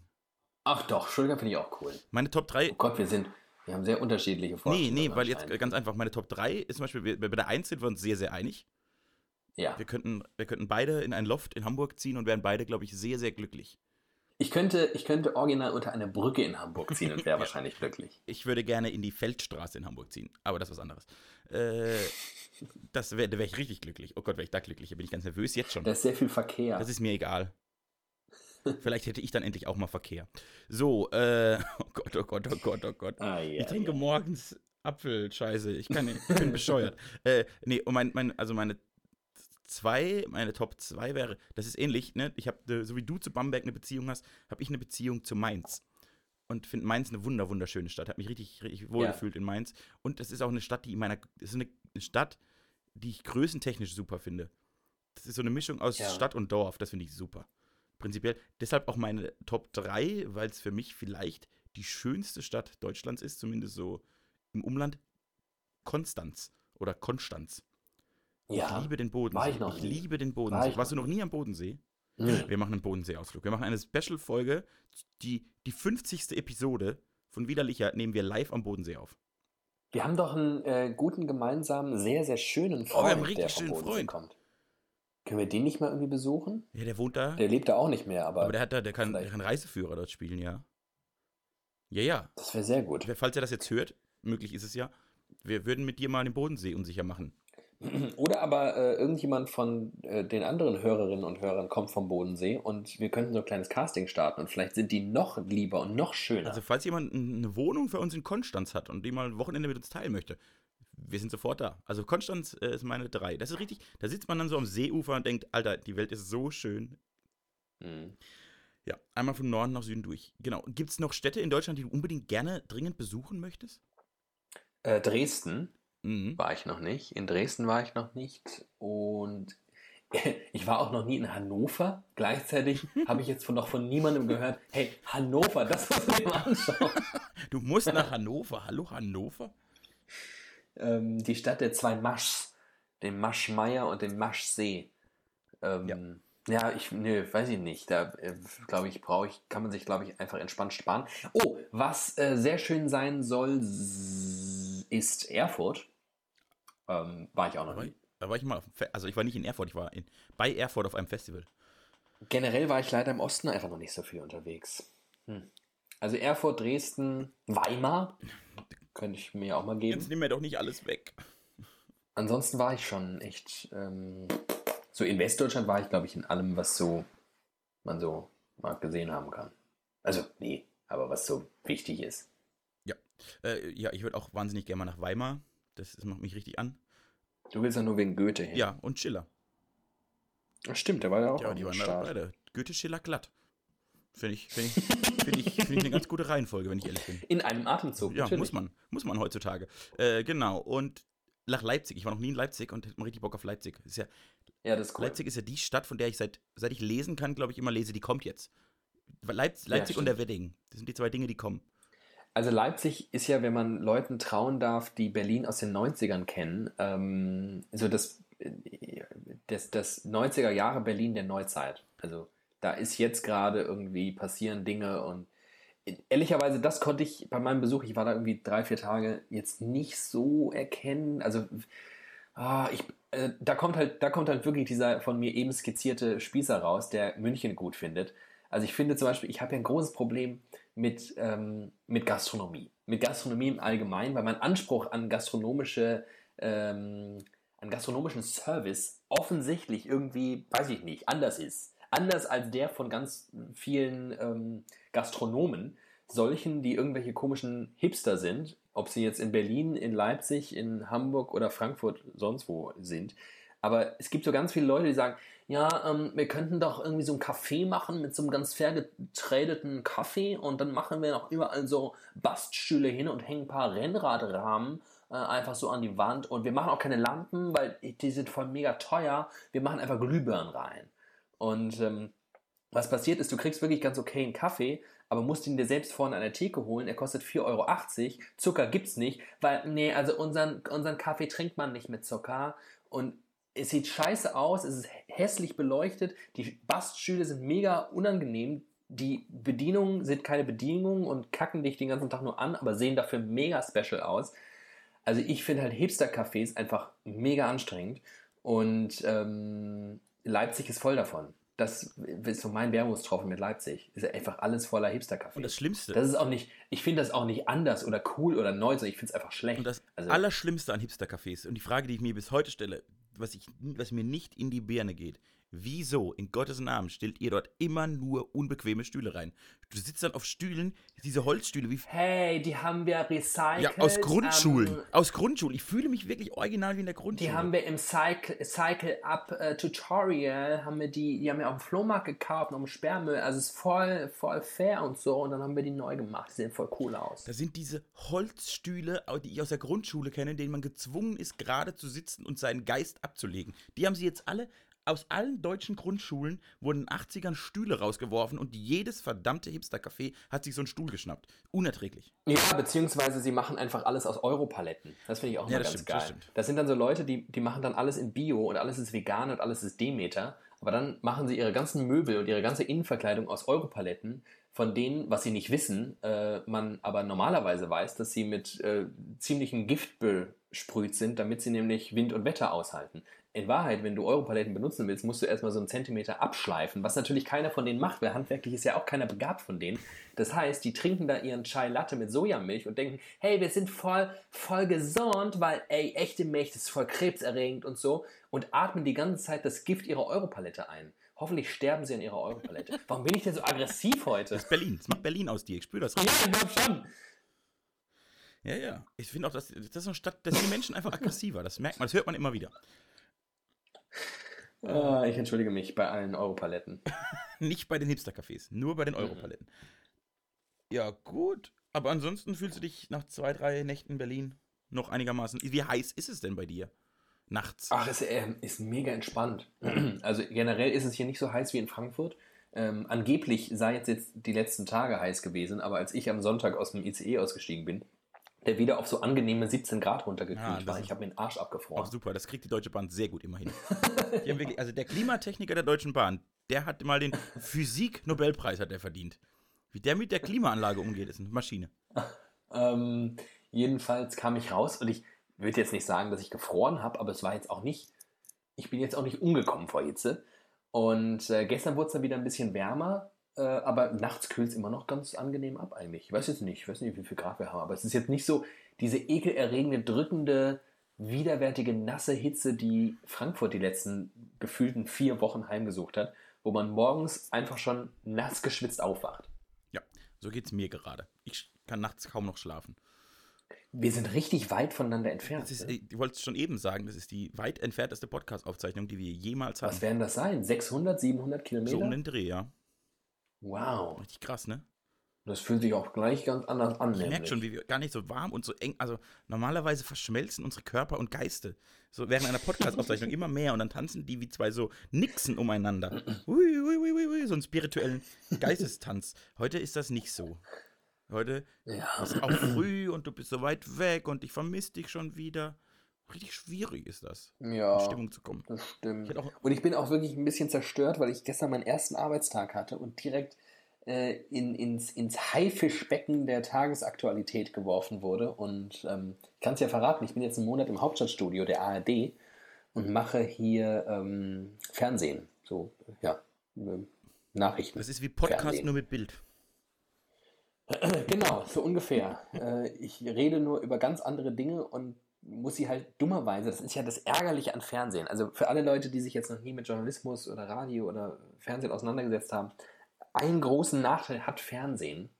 Ach doch, Stuttgart finde ich auch cool. Meine Top 3, Oh Gott, wir sind, wir haben sehr unterschiedliche nee, Vorstellungen. nee, weil jetzt ganz einfach, meine Top 3 ist zum Beispiel, bei der 1 sind wir uns sehr, sehr einig. Ja, Wir könnten, wir könnten beide in ein Loft in Hamburg ziehen und wären beide, glaube ich, sehr, sehr glücklich. ich könnte, ich könnte original unter eine Brücke in Hamburg ziehen und wäre Ja. wahrscheinlich glücklich. Ich würde gerne in die Feldstraße in Hamburg ziehen, aber das ist was anderes. Äh, das wäre, da wäre ich richtig glücklich. Oh Gott, wäre ich da glücklich. Da bin ich ganz nervös jetzt schon. Da ist sehr viel Verkehr. Das ist mir egal. Vielleicht hätte ich dann endlich auch mal Verkehr. So, äh, oh Gott, oh Gott, oh Gott, oh Gott. ah, ja, ich trinke ja. morgens Apfel, scheiße. Ich kann nicht, ich bin bescheuert. Äh, nee, und mein, mein, also meine zwei, meine Top 2 wäre, das ist ähnlich, ne? Ich habe, so wie du zu Bamberg eine Beziehung hast, habe ich eine Beziehung zu Mainz. Und finde Mainz eine wunder, wunderschöne Stadt. Habe mich richtig, richtig wohlgefühlt in Mainz. Und das ist auch eine Stadt, die in meiner, das ist eine, eine Stadt, die ich größentechnisch super finde. Das ist so eine Mischung aus Ja. Stadt und Dorf, das finde ich super. Prinzipiell. Deshalb auch meine Top 3, weil es für mich vielleicht die schönste Stadt Deutschlands ist, zumindest so im Umland. Konstanz oder Konstanz. Ich Ja. liebe den Bodensee. War ich nie. liebe den War Bodensee. ich Warst du noch noch nie am Bodensee? Nee. Wir machen einen Bodenseeausflug. Wir machen eine Special-Folge. Die, die 50. Episode von Widerlicher nehmen wir live am Bodensee auf. Wir haben doch einen äh, guten gemeinsamen, sehr, sehr schönen Freund, Oh, wir haben einen richtig der vom schönen Bodensee Freund. kommt. Können wir den nicht mal irgendwie besuchen? Ja, der wohnt da. Der lebt da auch nicht mehr, aber, aber der hat da, der kann, der kann Reiseführer dort spielen, ja. Ja, ja. das wäre sehr gut. Falls er das jetzt hört, möglich ist es ja, wir würden mit dir mal den Bodensee unsicher machen. Oder aber äh, irgendjemand von äh, den anderen Hörerinnen und Hörern kommt vom Bodensee und wir könnten so ein kleines Casting starten und vielleicht sind die noch lieber und noch schöner. Also falls jemand eine Wohnung für uns in Konstanz hat und die mal ein Wochenende mit uns teilen möchte, wir sind sofort da. Also Konstanz äh, ist meine drei. Das ist richtig, da sitzt man dann so am Seeufer und denkt, Alter, die Welt ist so schön. Mhm. Ja, einmal von Norden nach Süden durch. Genau. Gibt es noch Städte in Deutschland, die du unbedingt gerne dringend besuchen möchtest? Äh, Dresden Mhm. war ich noch nicht. In Dresden war ich noch nicht. Und ich war auch noch nie in Hannover. Gleichzeitig habe ich jetzt von, noch von niemandem gehört, hey, Hannover, das muss man mal anschauen. Du musst nach Hannover. Hallo Hannover? Ähm, die Stadt der zwei Maschs, dem Maschmeier und dem Maschsee. Ähm, Ja. ja. ich, nö, weiß ich nicht. Da, äh, glaube ich, brauche ich, kann man sich, glaube ich, einfach entspannt sparen. Oh, was äh, sehr schön sein soll, ist Erfurt. Ähm, war ich auch noch nie. ich, da war ich mal, also ich war nicht in Erfurt, ich war in, bei Erfurt auf einem Festival. Generell war ich leider im Osten einfach noch nicht so viel unterwegs. Hm. Also Erfurt, Dresden, Weimar. Könnte ich mir auch mal geben. Jetzt nimm mir doch nicht alles weg. Ansonsten war ich schon echt. Ähm, so in Westdeutschland war ich, glaube ich, in allem, was so man so mal gesehen haben kann. Also, nee, aber was so wichtig ist. Äh, ja, ich würde auch wahnsinnig gerne mal nach Weimar. Das, das macht mich richtig an. Du willst ja nur wegen Goethe hin. Ja, und Schiller. Ach, stimmt, der war ja auch Ja, die waren beide. Goethe, Schiller, glatt. Finde ich, find ich, find ich, find ich eine ganz gute Reihenfolge, wenn ich ehrlich bin. In einem Atemzug. Ja, natürlich. muss man. Muss man heutzutage. Äh, genau. Und nach Leipzig. Ich war noch nie in Leipzig und hätte mal richtig Bock auf Leipzig. Ist ja, Ja, das ist cool. Leipzig ist ja die Stadt, von der ich seit, seit ich lesen kann, glaube ich, immer lese, die kommt jetzt. Leipzig, Leipzig und der Wedding. Das sind die zwei Dinge, die kommen. Also Leipzig ist ja, wenn man Leuten trauen darf, die Berlin aus den 90ern kennen, ähm, so das, äh, das, das 90er Jahre Berlin der Neuzeit. Also da ist jetzt gerade irgendwie passieren Dinge und ehrlicherweise, das konnte ich bei meinem Besuch, ich war da irgendwie drei, vier Tage, jetzt nicht so erkennen. Also ah, ich, äh, da kommt halt, da kommt halt wirklich dieser von mir eben skizzierte Spießer raus, der München gut findet. Also ich finde zum Beispiel, ich habe ja ein großes Problem mit, ähm, mit Gastronomie. Mit Gastronomie im Allgemeinen, weil mein Anspruch an gastronomische, ähm, an gastronomischen Service offensichtlich irgendwie, weiß ich nicht, anders ist. Anders als der von ganz vielen ähm, Gastronomen, solchen, die irgendwelche komischen Hipster sind, ob sie jetzt in Berlin, in Leipzig, in Hamburg oder Frankfurt sonst wo sind. Aber es gibt so ganz viele Leute, die sagen, ja, ähm, wir könnten doch irgendwie so ein Café machen mit so einem ganz fair getradeten Kaffee und dann machen wir noch überall so Baststühle hin und hängen ein paar Rennradrahmen äh, einfach so an die Wand und wir machen auch keine Lampen, weil die sind voll mega teuer. Wir machen einfach Glühbirnen rein. Und ähm, was passiert ist, du kriegst wirklich ganz okay einen Kaffee, aber musst ihn dir selbst vorne an der Theke holen. Er kostet 4,80 Euro. Zucker gibt's nicht, weil, nee, also unseren, unseren Kaffee trinkt man nicht mit Zucker. Und es sieht scheiße aus, es ist hässlich beleuchtet, die Baststühle sind mega unangenehm, die Bedienungen sind keine Bedienungen und kacken dich den ganzen Tag nur an, aber sehen dafür mega special aus. Also ich finde halt Hipster-Cafés einfach mega anstrengend und ähm, Leipzig ist voll davon. Das ist so mein Wermutstropfen mit Leipzig. Ist ja einfach alles voller Hipster-Cafés. Und das Schlimmste, Das ist auch nicht, ich finde das auch nicht anders oder cool oder neu, sondern ich finde es einfach schlecht. und das also, Allerschlimmste an Hipster-Cafés und die Frage, die ich mir bis heute stelle, was, ich, was mir nicht in die Birne geht, wieso in Gottes Namen stellt ihr dort immer nur unbequeme Stühle rein? Du sitzt dann auf Stühlen, diese Holzstühle, wie hey, die haben wir recycelt. ja, aus Grundschulen. ähm, aus Grundschulen. Ich fühle mich wirklich original wie in der Grundschule. Die haben wir im Cycle, Cycle Up äh, Tutorial, haben wir die, die haben wir auf dem Flohmarkt gekauft, noch im Sperrmüll. Also es ist voll, voll fair und so. Und dann haben wir die neu gemacht. Die sehen voll cool aus. Da sind diese Holzstühle, die ich aus der Grundschule kenne, in denen man gezwungen ist, gerade zu sitzen und seinen Geist abzulegen. Die haben sie jetzt alle, aus allen deutschen Grundschulen wurden in den 80ern Stühle rausgeworfen und jedes verdammte Hipster-Café hat sich so einen Stuhl geschnappt. Unerträglich. Ja, beziehungsweise sie machen einfach alles aus Europaletten. Das finde ich auch Ja, mal das ganz stimmt, geil. das Das, stimmt. sind dann so Leute, die, die machen dann alles in Bio und alles ist vegan und alles ist Demeter. Aber dann machen sie ihre ganzen Möbel und ihre ganze Innenverkleidung aus Europaletten, von denen, was sie nicht wissen, äh, man aber normalerweise weiß, dass sie mit äh, ziemlichem Gift besprüht sind, damit sie nämlich Wind und Wetter aushalten. In Wahrheit, wenn du Europaletten benutzen willst, musst du erstmal so einen Zentimeter abschleifen, was natürlich keiner von denen macht, weil handwerklich ist ja auch keiner begabt von denen. Das heißt, die trinken da ihren Chai Latte mit Sojamilch und denken, hey, wir sind voll, voll gesund, weil, ey, echte Milch ist voll krebserregend und so und atmen die ganze Zeit das Gift ihrer Europalette ein. Hoffentlich sterben sie an ihrer Europalette. Warum bin ich denn so aggressiv heute? Das ist Berlin. Das macht Berlin aus dir. Ich spüre das. Ja, ich glaube schon. Ja, ja. Ich finde auch, dass das ist eine Stadt, da sind die Menschen einfach aggressiver. Das merkt man, das hört man immer wieder. Ah, ich entschuldige mich bei allen Europaletten. Nicht bei den Hipster-Cafés, nur bei den Europaletten. Ja, gut. Aber ansonsten fühlst du dich nach zwei, drei Nächten in Berlin noch einigermaßen. Wie heiß ist es denn bei dir? Nachts. Ach, es ähm, ist mega entspannt. Also generell ist es hier nicht so heiß wie in Frankfurt. Ähm, angeblich sei es jetzt die letzten Tage heiß gewesen, aber als ich am Sonntag aus dem ICE ausgestiegen bin, der wieder auf so angenehme 17 Grad runtergekühlt das war. Ich habe mir den Arsch Auch abgefroren. super, das kriegt die Deutsche Bahn sehr gut immerhin. Wirklich, also der Klimatechniker der Deutschen Bahn, der hat mal den Physik-Nobelpreis hat er verdient. Wie der mit der Klimaanlage umgeht, ist eine Maschine. Ähm, jedenfalls kam ich raus und ich würde jetzt nicht sagen, dass ich gefroren habe, aber es war jetzt auch nicht, ich bin jetzt auch nicht umgekommen vor Hitze. Und äh, gestern wurde es dann wieder ein bisschen wärmer, äh, aber nachts kühlt es immer noch ganz angenehm ab eigentlich. Ich weiß jetzt nicht, ich weiß nicht, wie viel Grad wir haben, aber es ist jetzt nicht so diese ekelerregende, drückende, widerwärtige, nasse Hitze, die Frankfurt die letzten gefühlten vier Wochen heimgesucht hat, wo man morgens einfach schon nass geschwitzt aufwacht. Ja, so geht's mir gerade. Ich kann nachts kaum noch schlafen. Wir sind richtig weit voneinander entfernt. Ist, ne? ich wollte es schon eben sagen, das ist die weit entfernteste Podcast-Aufzeichnung, die wir jemals hatten. Was werden das sein? 600, 700 Kilometer? So um den Dreh, ja. Wow. Richtig krass, ne? Das fühlt sich auch gleich ganz anders an. Ich merke schon, wie wir gar nicht so warm und so eng, also normalerweise verschmelzen unsere Körper und Geiste so während einer Podcast-Aufzeichnung immer mehr und dann tanzen die wie zwei so Nixen umeinander. Ui, ui, ui, ui, ui, so einen spirituellen Geistestanz. Heute ist das nicht so. Heute Ja. ist es auch früh und du bist so weit weg und ich vermisse dich schon wieder. Richtig schwierig ist das, ja, in Stimmung zu kommen. das stimmt. Ich Und ich bin auch wirklich ein bisschen zerstört, weil ich gestern meinen ersten Arbeitstag hatte und direkt äh, in, ins, ins Haifischbecken der Tagesaktualität geworfen wurde. Und ähm, ich kann es ja verraten, ich bin jetzt einen Monat im Hauptstadtstudio der ARD und mache hier ähm, Fernsehen. So, ja, ähm, Nachrichten. Das ist wie Podcast Fernsehen. nur mit Bild. Genau, so ungefähr. Äh, ich rede nur über ganz andere Dinge und muss sie halt dummerweise, das ist ja das Ärgerliche an Fernsehen. Also für alle Leute, die sich jetzt noch nie mit Journalismus oder Radio oder Fernsehen auseinandergesetzt haben, einen großen Nachteil hat Fernsehen.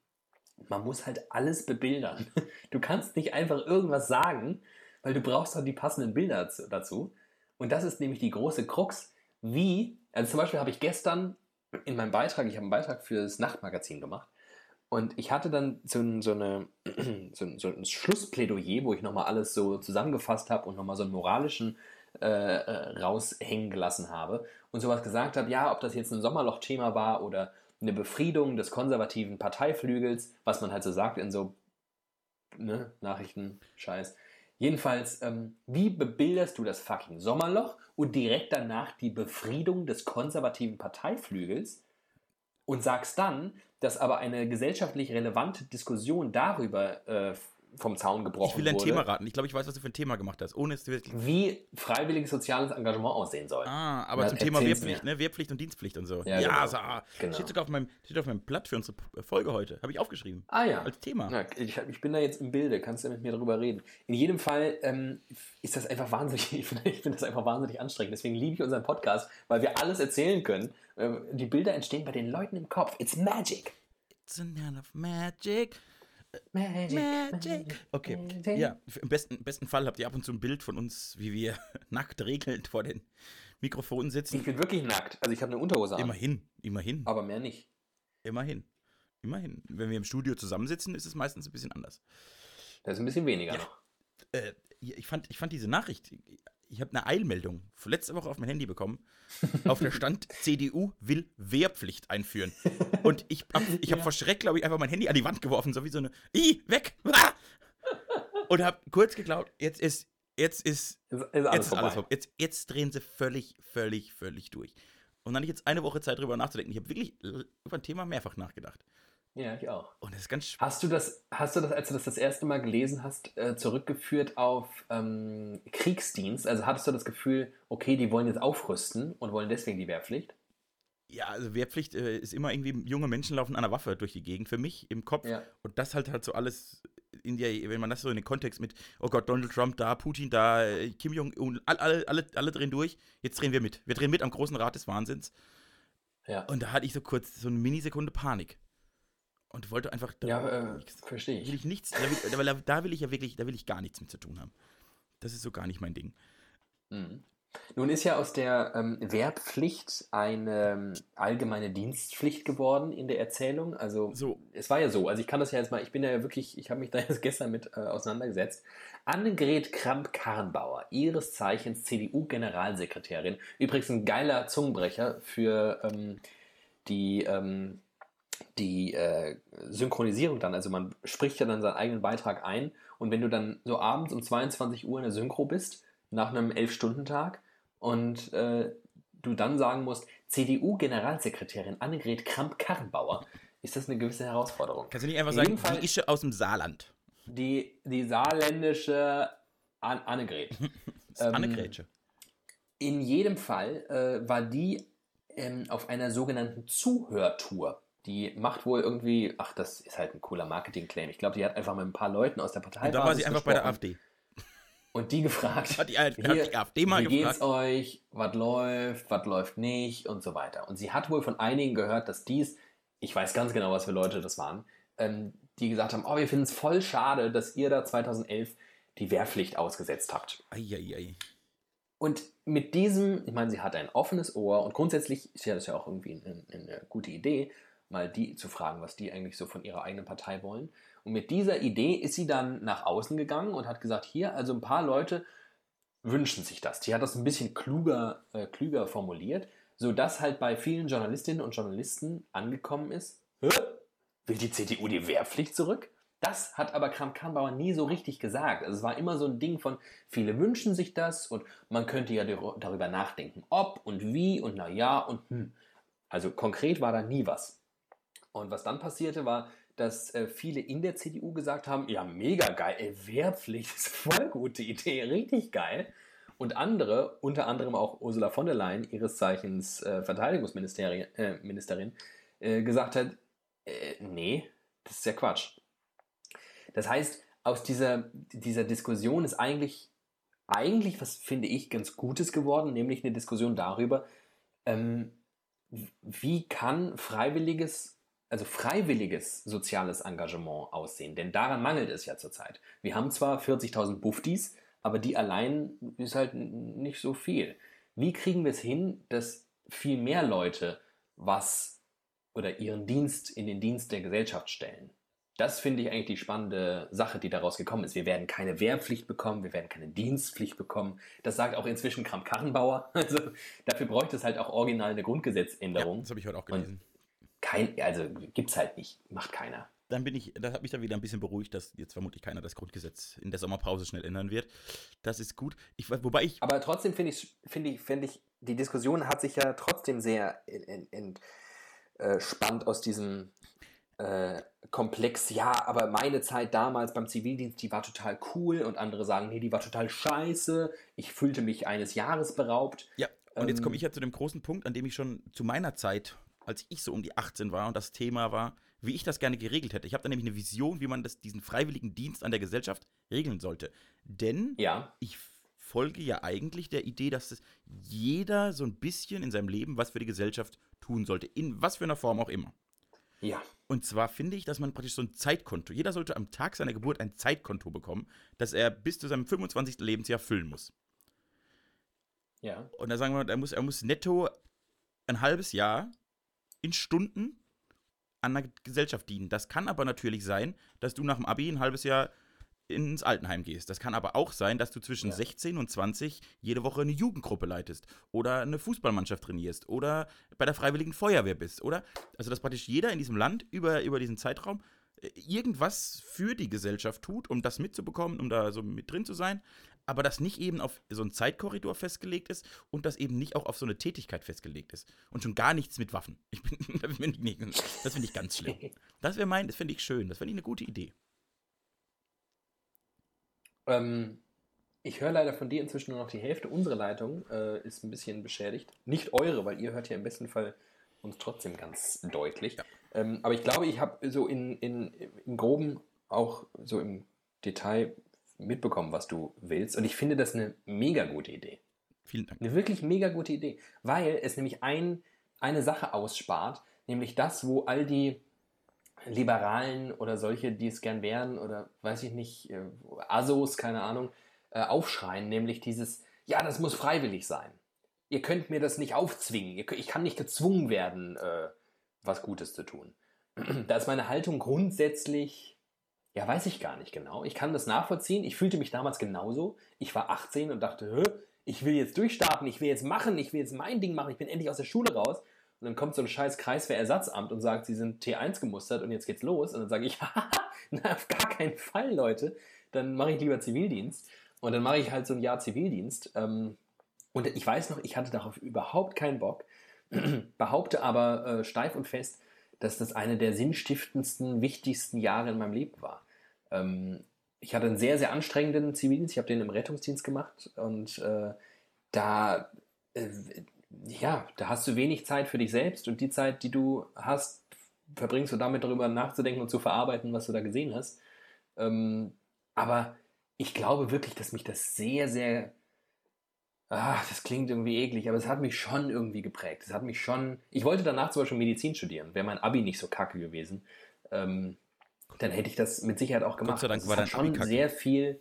Man muss halt alles bebildern. Du kannst nicht einfach irgendwas sagen, weil du brauchst halt die passenden Bilder zu- dazu. Und das ist nämlich die große Krux. Wie, also zum Beispiel habe ich gestern in meinem Beitrag, ich habe einen Beitrag für das Nachtmagazin gemacht, und ich hatte dann so ein, so eine, so so ein Schlussplädoyer, wo ich nochmal alles so zusammengefasst habe und nochmal so einen moralischen äh, äh, raushängen gelassen habe und sowas gesagt habe, ja, ob das jetzt ein Sommerloch-Thema war oder eine Befriedung des konservativen Parteiflügels, was man halt so sagt in so ne, Nachrichten-Scheiß. Jedenfalls, ähm, wie bebilderst du das fucking Sommerloch und direkt danach die Befriedung des konservativen Parteiflügels und sagst dann, dass aber eine gesellschaftlich relevante Diskussion darüber äh, vom Zaun gebrochen Ich will ein wurde, Thema raten. Ich glaube, ich weiß, was du für ein Thema gemacht hast, ohne es wirklich. wie freiwilliges soziales Engagement aussehen soll. Ah, aber Na, zum Thema Wehrpflicht, ne? Wehrpflicht und Dienstpflicht und so. Ja, Ja, genau. so, ah, Genau. steht sogar auf meinem, steht auf meinem Blatt für unsere Folge heute. Habe ich aufgeschrieben. Ah ja. Als Thema. Ja, ich, ich bin da jetzt im Bilde, kannst du mit mir darüber reden. In jedem Fall ähm, ist das einfach wahnsinnig, ich finde ich finde das einfach wahnsinnig anstrengend. Deswegen liebe ich unseren Podcast, weil wir alles erzählen können. Ähm, die Bilder entstehen bei den Leuten im Kopf. It's magic. It's a of magic. Magic. Magic. Okay, Magic. ja, im besten, im besten Fall habt ihr ab und zu ein Bild von uns, wie wir nackt regelnd vor den Mikrofonen Ich sitzen. bin wirklich nackt. Also ich habe eine Unterhose an. Immerhin, immerhin, Aber mehr nicht. immerhin, immerhin. Wenn wir im Studio zusammensitzen, ist es meistens ein bisschen anders. Das ist ein bisschen weniger noch. Äh, ich, fand, ich fand diese Nachricht, ich habe eine Eilmeldung letzte Woche auf mein Handy bekommen. Auf der stand, CDU will Wehrpflicht einführen. Und ich habe ich hab Ja. vor Schreck, glaube ich, einfach mein Handy an die Wand geworfen, so wie so eine, i, weg, ah! Und habe kurz geglaubt, jetzt ist, jetzt ist, Ist, ist alles jetzt ist alles vorbei. Jetzt, jetzt drehen sie völlig, völlig, völlig durch. Und dann hatte ich jetzt eine Woche Zeit, drüber nachzudenken. Ich habe wirklich über ein Thema mehrfach nachgedacht. Ja, ich auch. Und das ist ganz Hast du das, hast du das, als du das das erste Mal gelesen hast, äh, zurückgeführt auf ähm, Kriegsdienst? Also hattest du das Gefühl, okay, die wollen jetzt aufrüsten und wollen deswegen die Wehrpflicht? Ja, also Wehrpflicht äh, ist immer irgendwie, junge Menschen laufen an einer Waffe durch die Gegend, für mich im Kopf. Ja. Und das halt halt so alles in der, wenn man das so in den Kontext mit, oh Gott, Donald Trump da, Putin da, äh, Kim Jong-un, alle, alle, alle, alle drehen durch, jetzt drehen wir mit. Wir drehen mit am großen Rat des Wahnsinns. Ja. Und da hatte ich so kurz so eine Minisekunde Panik. Und wollte einfach, da, Ja, äh, verstehe will ich. ich nichts, da will, da will ich ja wirklich, da will ich gar nichts mit zu tun haben. Das ist so gar nicht mein Ding. Mhm. Nun ist ja aus der ähm, Wehrpflicht eine ähm, allgemeine Dienstpflicht geworden in der Erzählung. Also So, es war ja so, also ich kann das ja jetzt mal, ich bin ja wirklich, ich habe mich da jetzt gestern mit äh, auseinandergesetzt. Annegret Kramp-Karrenbauer, ihres Zeichens CDU-Generalsekretärin, übrigens ein geiler Zungenbrecher für ähm, die, ähm, die äh, Synchronisierung dann. Also man spricht ja dann seinen eigenen Beitrag ein und wenn du dann so abends um 22 Uhr in der Synchro bist, nach einem 11-Stunden-Tag und äh, du dann sagen musst, CDU-Generalsekretärin Annegret Kramp-Karrenbauer, ist das eine gewisse Herausforderung. kannst du nicht einfach In sagen, jedem Fall- die Ische aus dem Saarland. Die, die saarländische An Annegret. Ähm, Annegrätsche. In jedem Fall äh, war die ähm, auf einer sogenannten Zuhörtour. Die macht wohl irgendwie, ach, das ist halt ein cooler Marketing-Claim. Ich glaube, die hat einfach mit ein paar Leuten aus der Partei Und da war sie einfach bei der AfD. Und die gefragt, Hat die, hat Hier, die AfD mal wie geht's gefragt. euch, was läuft, was läuft nicht und so weiter. Und sie hat wohl von einigen gehört, dass dies, ich weiß ganz genau, was für Leute das waren, ähm, die gesagt haben, oh, wir finden es voll schade, dass ihr da 2011 die Wehrpflicht ausgesetzt habt. Eieiei. Und mit diesem, ich meine, sie hat ein offenes Ohr und grundsätzlich ist ja das ja auch irgendwie eine, eine gute Idee, mal die zu fragen, was die eigentlich so von ihrer eigenen Partei wollen. Und mit dieser Idee ist sie dann nach außen gegangen und hat gesagt, hier, also ein paar Leute wünschen sich das. Die hat das ein bisschen kluger, äh, klüger formuliert, sodass halt bei vielen Journalistinnen und Journalisten angekommen ist, Hä? will die CDU die Wehrpflicht zurück? Das hat aber Kramp-Karrenbauer nie so richtig gesagt. Also es war immer so ein Ding von, viele wünschen sich das und man könnte ja dar- darüber nachdenken, ob und wie und na ja und hm. Also konkret war da nie was. Und was dann passierte, war, dass äh, viele in der CDU gesagt haben, ja, mega geil, ey, Wehrpflicht ist voll gute Idee, richtig geil. Und andere, unter anderem auch Ursula von der Leyen, ihres Zeichens äh, Verteidigungsministerin, äh, Ministerin, äh, gesagt hat, äh, nee, das ist ja Quatsch. Das heißt, aus dieser, dieser Diskussion ist eigentlich, eigentlich, was finde ich, ganz Gutes geworden, nämlich eine Diskussion darüber, ähm, wie kann freiwilliges, also freiwilliges soziales Engagement aussehen? Denn daran mangelt es ja zurzeit. Wir haben zwar 40.000 Buftis, aber die allein ist halt nicht so viel. Wie kriegen wir es hin, dass viel mehr Leute was oder ihren Dienst in den Dienst der Gesellschaft stellen? Das finde ich eigentlich die spannende Sache, die daraus gekommen ist. Wir werden keine Wehrpflicht bekommen, wir werden keine Dienstpflicht bekommen. Das sagt auch inzwischen Kramp-Karrenbauer. Also dafür bräuchte es halt auch original eine Ja, Grundgesetzänderung. das habe ich heute auch gelesen. Kein, also gibt's halt nicht, macht keiner. Dann bin ich, das hat mich dann wieder ein bisschen beruhigt, dass jetzt vermutlich keiner das Grundgesetz in der Sommerpause schnell ändern wird. Das ist gut. Ich, wobei ich, Aber trotzdem finde ich, finde ich, finde ich, die Diskussion hat sich ja trotzdem sehr entspannt aus diesem äh, Komplex. Ja, aber meine Zeit damals beim Zivildienst, die war total cool und andere sagen, nee, die war total scheiße. Ich fühlte mich eines Jahres beraubt. ja, und jetzt ähm, komme ich ja zu dem großen Punkt, an dem ich schon zu meiner Zeit, als ich so um die 18 war und das Thema war, wie ich das gerne geregelt hätte. Ich habe da nämlich eine Vision, wie man das, diesen freiwilligen Dienst an der Gesellschaft regeln sollte. Denn Ja, ich folge ja eigentlich der Idee, dass jeder so ein bisschen in seinem Leben was für die Gesellschaft tun sollte. In was für einer Form auch immer. ja, Und zwar finde ich, dass man praktisch so ein Zeitkonto, jeder sollte am Tag seiner Geburt ein Zeitkonto bekommen, das er bis zu seinem 25. Lebensjahr füllen muss. ja. Und da sagen wir, er muss, er muss netto ein halbes Jahr in Stunden an der Gesellschaft dienen. Das kann aber natürlich sein, dass du nach dem Abi ein halbes Jahr ins Altenheim gehst. Das kann aber auch sein, dass du zwischen Ja. 16 und 20 jede Woche eine Jugendgruppe leitest oder eine Fußballmannschaft trainierst oder bei der Freiwilligen Feuerwehr bist, oder? Also, dass praktisch jeder in diesem Land über, über diesen Zeitraum äh, irgendwas für die Gesellschaft tut, um das mitzubekommen, um da so mit drin zu sein. Aber das nicht eben auf so einen Zeitkorridor festgelegt ist und das eben nicht auch auf so eine Tätigkeit festgelegt ist. Und schon gar nichts mit Waffen. Ich bin, das finde ich, find ich ganz schlimm. Das wäre mein, das finde ich schön. Das finde ich eine gute Idee. Ähm, ich höre leider von dir inzwischen nur noch die Hälfte. Unsere Leitung äh, ist ein bisschen beschädigt. Nicht eure, weil ihr hört ja im besten Fall uns trotzdem ganz deutlich. Ja. Ähm, aber ich glaube, ich habe so in, in, im Groben auch so im Detail mitbekommen, was du willst. Und ich finde das eine mega gute Idee. Vielen Dank. Eine wirklich mega gute Idee, weil es nämlich ein, eine Sache ausspart, nämlich das, wo all die Liberalen oder solche, die es gern wären oder weiß ich nicht, äh, Asos, keine Ahnung, äh, aufschreien, nämlich dieses, ja, das muss freiwillig sein. Ihr könnt mir das nicht aufzwingen. Ich kann nicht gezwungen werden, äh, was Gutes zu tun. Da ist meine Haltung grundsätzlich, ja, weiß ich gar nicht genau. Ich kann das nachvollziehen. Ich fühlte mich damals genauso. Ich war 18 und dachte, ich will jetzt durchstarten, ich will jetzt machen, ich will jetzt mein Ding machen, ich bin endlich aus der Schule raus. Und dann kommt so ein scheiß Kreiswehrersatzamt und sagt, sie sind T1 gemustert und jetzt geht's los. Und dann sage ich, na, auf gar keinen Fall, Leute. Dann mache ich lieber Zivildienst. Und dann mache ich halt so ein Jahr Zivildienst. Ähm, und ich weiß noch, ich hatte darauf überhaupt keinen Bock, behaupte aber äh, steif und fest, dass das eine der sinnstiftendsten, wichtigsten Jahre in meinem Leben war. Ähm, ich hatte einen sehr, sehr anstrengenden Zivildienst. Ich habe den im Rettungsdienst gemacht und äh, da, äh, ja, da hast du wenig Zeit für dich selbst und die Zeit, die du hast, verbringst du damit darüber nachzudenken und zu verarbeiten, was du da gesehen hast. Ähm, aber ich glaube wirklich, dass mich das sehr, sehr ach, das klingt irgendwie eklig, aber es hat mich schon irgendwie geprägt. Es hat mich schon. Ich wollte danach zum Beispiel Medizin studieren. Wäre mein Abi nicht so kacke gewesen, ähm, dann hätte ich das mit Sicherheit auch gemacht. Gott sei Dank also war hat schon sehr viel,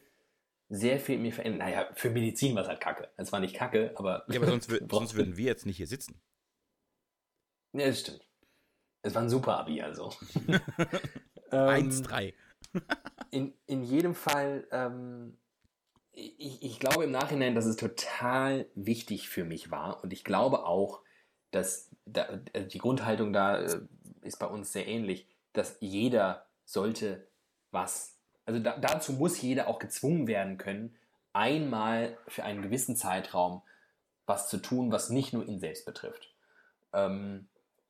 sehr viel mir verändert. Naja, für Medizin war es halt kacke. Es war nicht kacke, aber. Ja, aber sonst, sonst würden wir jetzt nicht hier sitzen. Ja, das stimmt. Es war ein super Abi, also. 1-3. Ähm, in, in jedem Fall ähm, ich, ich glaube im Nachhinein, dass es total wichtig für mich war und ich glaube auch, dass da, also die Grundhaltung da äh, ist bei uns sehr ähnlich, dass jeder sollte was, also da, dazu muss jeder auch gezwungen werden können, einmal für einen gewissen Zeitraum was zu tun, was nicht nur ihn selbst betrifft. Ähm,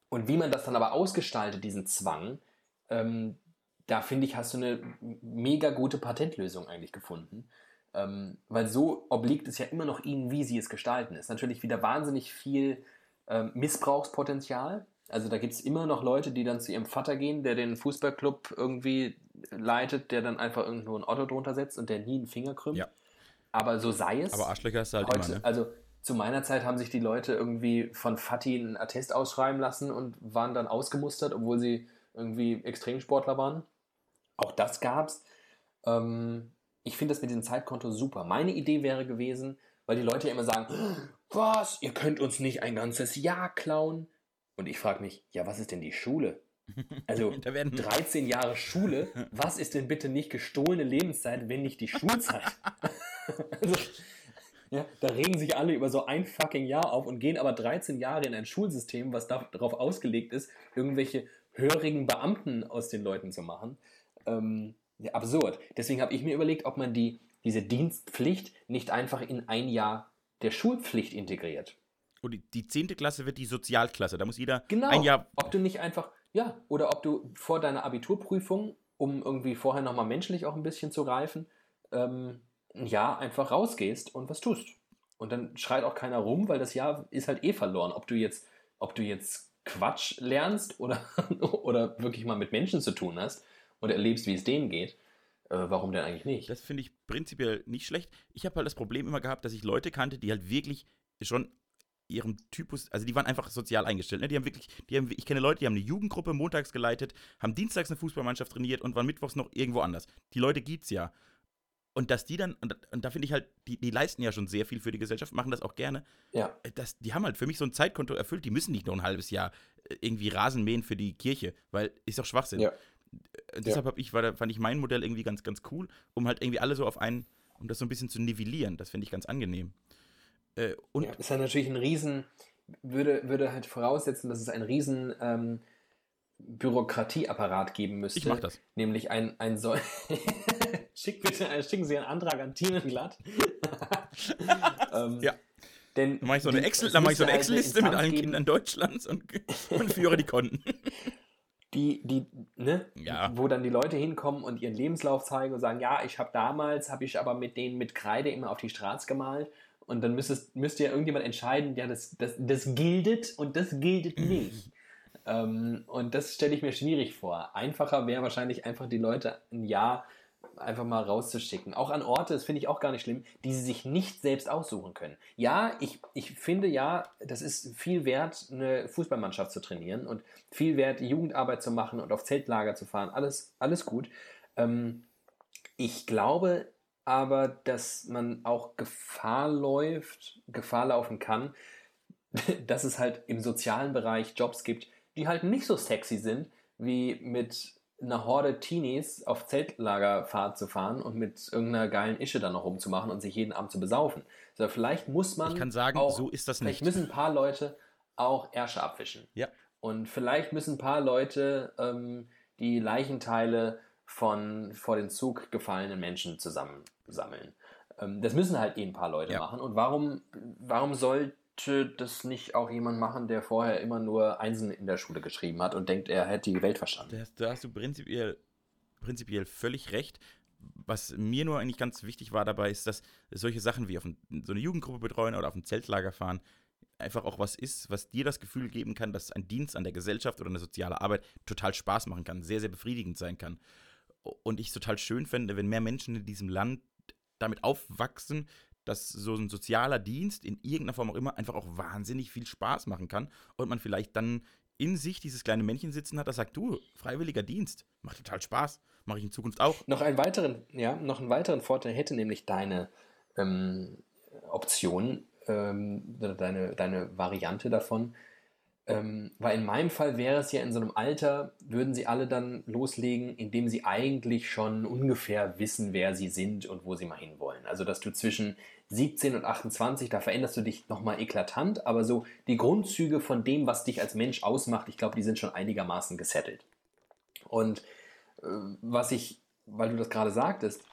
und wie man das dann aber ausgestaltet, diesen Zwang, ähm, da finde ich, hast du eine mega gute Patentlösung eigentlich gefunden. Ähm, weil so obliegt es ja immer noch ihnen, wie sie es gestalten. Ist natürlich wieder wahnsinnig viel ähm, Missbrauchspotenzial. Also da gibt es immer noch Leute, die dann zu ihrem Vater gehen, der den Fußballclub irgendwie leitet, der dann einfach irgendwo ein Otto drunter setzt und der nie einen Finger krümmt. Ja. Aber so sei es. Aber Arschlöcher ist halt heute, immer, ne? Also zu meiner Zeit haben sich die Leute irgendwie von Fatih einen Attest ausschreiben lassen und waren dann ausgemustert, obwohl sie irgendwie Extremsportler waren. Auch das gab's. Ähm, ich finde das mit dem Zeitkonto super. Meine Idee wäre gewesen, weil die Leute ja immer sagen, was, ihr könnt uns nicht ein ganzes Jahr klauen. Und ich frage mich, ja, was ist denn die Schule? Also 13 Jahre Schule, was ist denn bitte nicht gestohlene Lebenszeit, wenn nicht die Schulzeit? also, ja, da regen sich alle über so ein fucking Jahr auf und gehen aber 13 Jahre in ein Schulsystem, was darauf ausgelegt ist, irgendwelche hörigen Beamten aus den Leuten zu machen. Ähm, absurd. Deswegen habe ich mir überlegt, ob man die, diese Dienstpflicht nicht einfach in ein Jahr der Schulpflicht integriert. Und die zehnte Klasse wird die Sozialklasse. Da muss jeder genau, ein Jahr. Ob du nicht einfach, ja, oder ob du vor deiner Abiturprüfung, um irgendwie vorher nochmal menschlich auch ein bisschen zu reifen, ähm, ein Jahr einfach rausgehst und was tust. Und dann schreit auch keiner rum, weil das Jahr ist halt eh verloren. Ob du jetzt, ob du jetzt Quatsch lernst oder, oder wirklich mal mit Menschen zu tun hast, und erlebst, wie es denen geht, äh, warum denn eigentlich nicht? Das finde ich prinzipiell nicht schlecht. Ich habe halt das Problem immer gehabt, dass ich Leute kannte, die halt wirklich schon ihrem Typus, also die waren einfach sozial eingestellt. Ne? Die haben wirklich, die haben, ich kenne Leute, die haben eine Jugendgruppe montags geleitet, haben dienstags eine Fußballmannschaft trainiert und waren mittwochs noch irgendwo anders. Die Leute gibt's ja. Und dass die dann, und, und da finde ich halt, die, die leisten ja schon sehr viel für die Gesellschaft, machen das auch gerne. Ja. Äh, das, die haben halt für mich so ein Zeitkonto erfüllt, die müssen nicht noch ein halbes Jahr äh, irgendwie Rasen mähen für die Kirche, weil ist doch Schwachsinn. Ja. Äh, deshalb habe ich, war, fand ich mein Modell irgendwie ganz, ganz cool, um halt irgendwie alle so auf einen, um das so ein bisschen zu nivellieren. Das finde ich ganz angenehm. Äh, und ja, ist ja natürlich ein Riesen, würde, würde halt voraussetzen, dass es ein Riesen ähm, Bürokratieapparat geben müsste. Ich mach das. Nämlich ein, ein so Schick bitte, schicken Sie einen Antrag an Team Glatt. ähm, ja. Denn dann mache ich so eine Excel, dann mache ich so eine halt Excel-Liste mit allen geben. Kindern Deutschlands und, und führe die Konten. Die, die, ne, ja. wo dann die Leute hinkommen und ihren Lebenslauf zeigen und sagen, ja, ich habe damals, habe ich aber mit denen mit Kreide immer auf die Straße gemalt und dann müsstest, müsste ja irgendjemand entscheiden, ja, das, das, das gildet und das gildet nicht. ähm, und das stelle ich mir schwierig vor. Einfacher wäre wahrscheinlich einfach die Leute ein Jahr einfach mal rauszuschicken. Auch an Orte, das finde ich auch gar nicht schlimm, die sie sich nicht selbst aussuchen können. Ja, ich, ich finde ja, das ist viel wert, eine Fußballmannschaft zu trainieren und viel wert, Jugendarbeit zu machen und auf Zeltlager zu fahren. Alles, alles gut. Ähm, ich glaube aber, dass man auch Gefahr läuft, Gefahr laufen kann, dass es halt im sozialen Bereich Jobs gibt, die halt nicht so sexy sind, wie mit einer Horde Teenies auf Zeltlagerfahrt zu fahren und mit irgendeiner geilen Ische dann noch rumzumachen und sich jeden Abend zu besaufen. Also vielleicht muss man. Ich kann sagen, auch, so ist das nicht. Vielleicht müssen ein paar Leute auch Ärsche abwischen. Ja. Und vielleicht müssen ein paar Leute ähm, die Leichenteile von vor den Zug gefallenen Menschen zusammensammeln. Ähm, das müssen halt eh ein paar Leute ja. machen. Und warum, warum soll das nicht auch jemand machen, der vorher immer nur Einsen in der Schule geschrieben hat und denkt, er hätte die Welt verstanden? Da, da hast du prinzipiell, prinzipiell völlig recht. Was mir nur eigentlich ganz wichtig war dabei, ist, dass solche Sachen wie auf ein, so eine Jugendgruppe betreuen oder auf ein Zeltlager fahren, einfach auch was ist, was dir das Gefühl geben kann, dass ein Dienst an der Gesellschaft oder eine soziale Arbeit total Spaß machen kann, sehr, sehr befriedigend sein kann. Und ich es total schön fände, wenn mehr Menschen in diesem Land damit aufwachsen, dass so ein sozialer Dienst in irgendeiner Form auch immer einfach auch wahnsinnig viel Spaß machen kann und man vielleicht dann in sich dieses kleine Männchen sitzen hat, das sagt, du, freiwilliger Dienst, macht total Spaß, mache ich in Zukunft auch. Noch einen weiteren, ja, noch einen weiteren Vorteil hätte nämlich deine ähm, Option, ähm, deine, deine Variante davon, ähm, weil in meinem Fall wäre es ja in so einem Alter, würden sie alle dann loslegen, indem sie eigentlich schon ungefähr wissen, wer sie sind und wo sie mal hinwollen. Also, dass du zwischen 17 und 28, da veränderst du dich nochmal eklatant, aber so die Grundzüge von dem, was dich als Mensch ausmacht, ich glaube, die sind schon einigermaßen gesettelt. Und äh, was ich, weil du das gerade sagtest,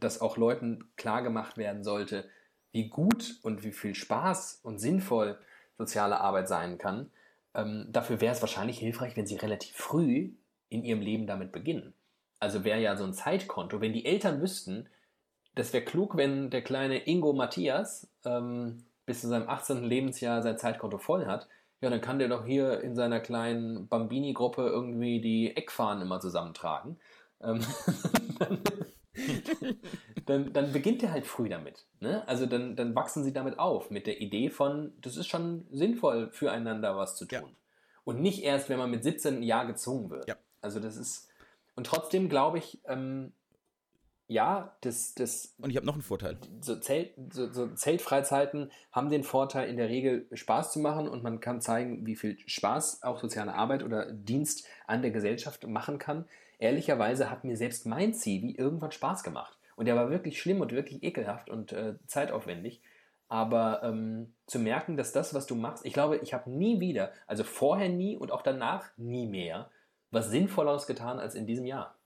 dass auch Leuten klar gemacht werden sollte, wie gut und wie viel Spaß und sinnvoll soziale Arbeit sein kann, ähm, dafür wäre es wahrscheinlich hilfreich, wenn sie relativ früh in ihrem Leben damit beginnen. Also wäre ja so ein Zeitkonto, wenn die Eltern wüssten, das wäre klug, wenn der kleine Ingo Matthias ähm, bis zu seinem 18. Lebensjahr sein Zeitkonto voll hat, ja, dann kann der doch hier in seiner kleinen Bambini-Gruppe irgendwie die Eckfahnen immer zusammentragen. Ähm, dann, dann, beginnt er halt früh damit. Ne? Also dann, dann wachsen sie damit auf, mit der Idee von, das ist schon sinnvoll, füreinander was zu tun. Ja. Und nicht erst, wenn man mit 17 Jahr gezwungen wird. Ja. Also das ist, und trotzdem glaube ich, ähm, ja, das, das. Und ich habe noch einen Vorteil. So, Zelt, so, so, Zeltfreizeiten haben den Vorteil, in der Regel Spaß zu machen und man kann zeigen, wie viel Spaß auch soziale Arbeit oder Dienst an der Gesellschaft machen kann. Ehrlicherweise hat mir selbst mein Zivi irgendwann Spaß gemacht. Und der war wirklich schlimm und wirklich ekelhaft und äh, zeitaufwendig. Aber ähm, zu merken, dass das, was du machst, ich glaube, ich habe nie wieder, also vorher nie und auch danach nie mehr, was Sinnvolleres getan als in diesem Jahr.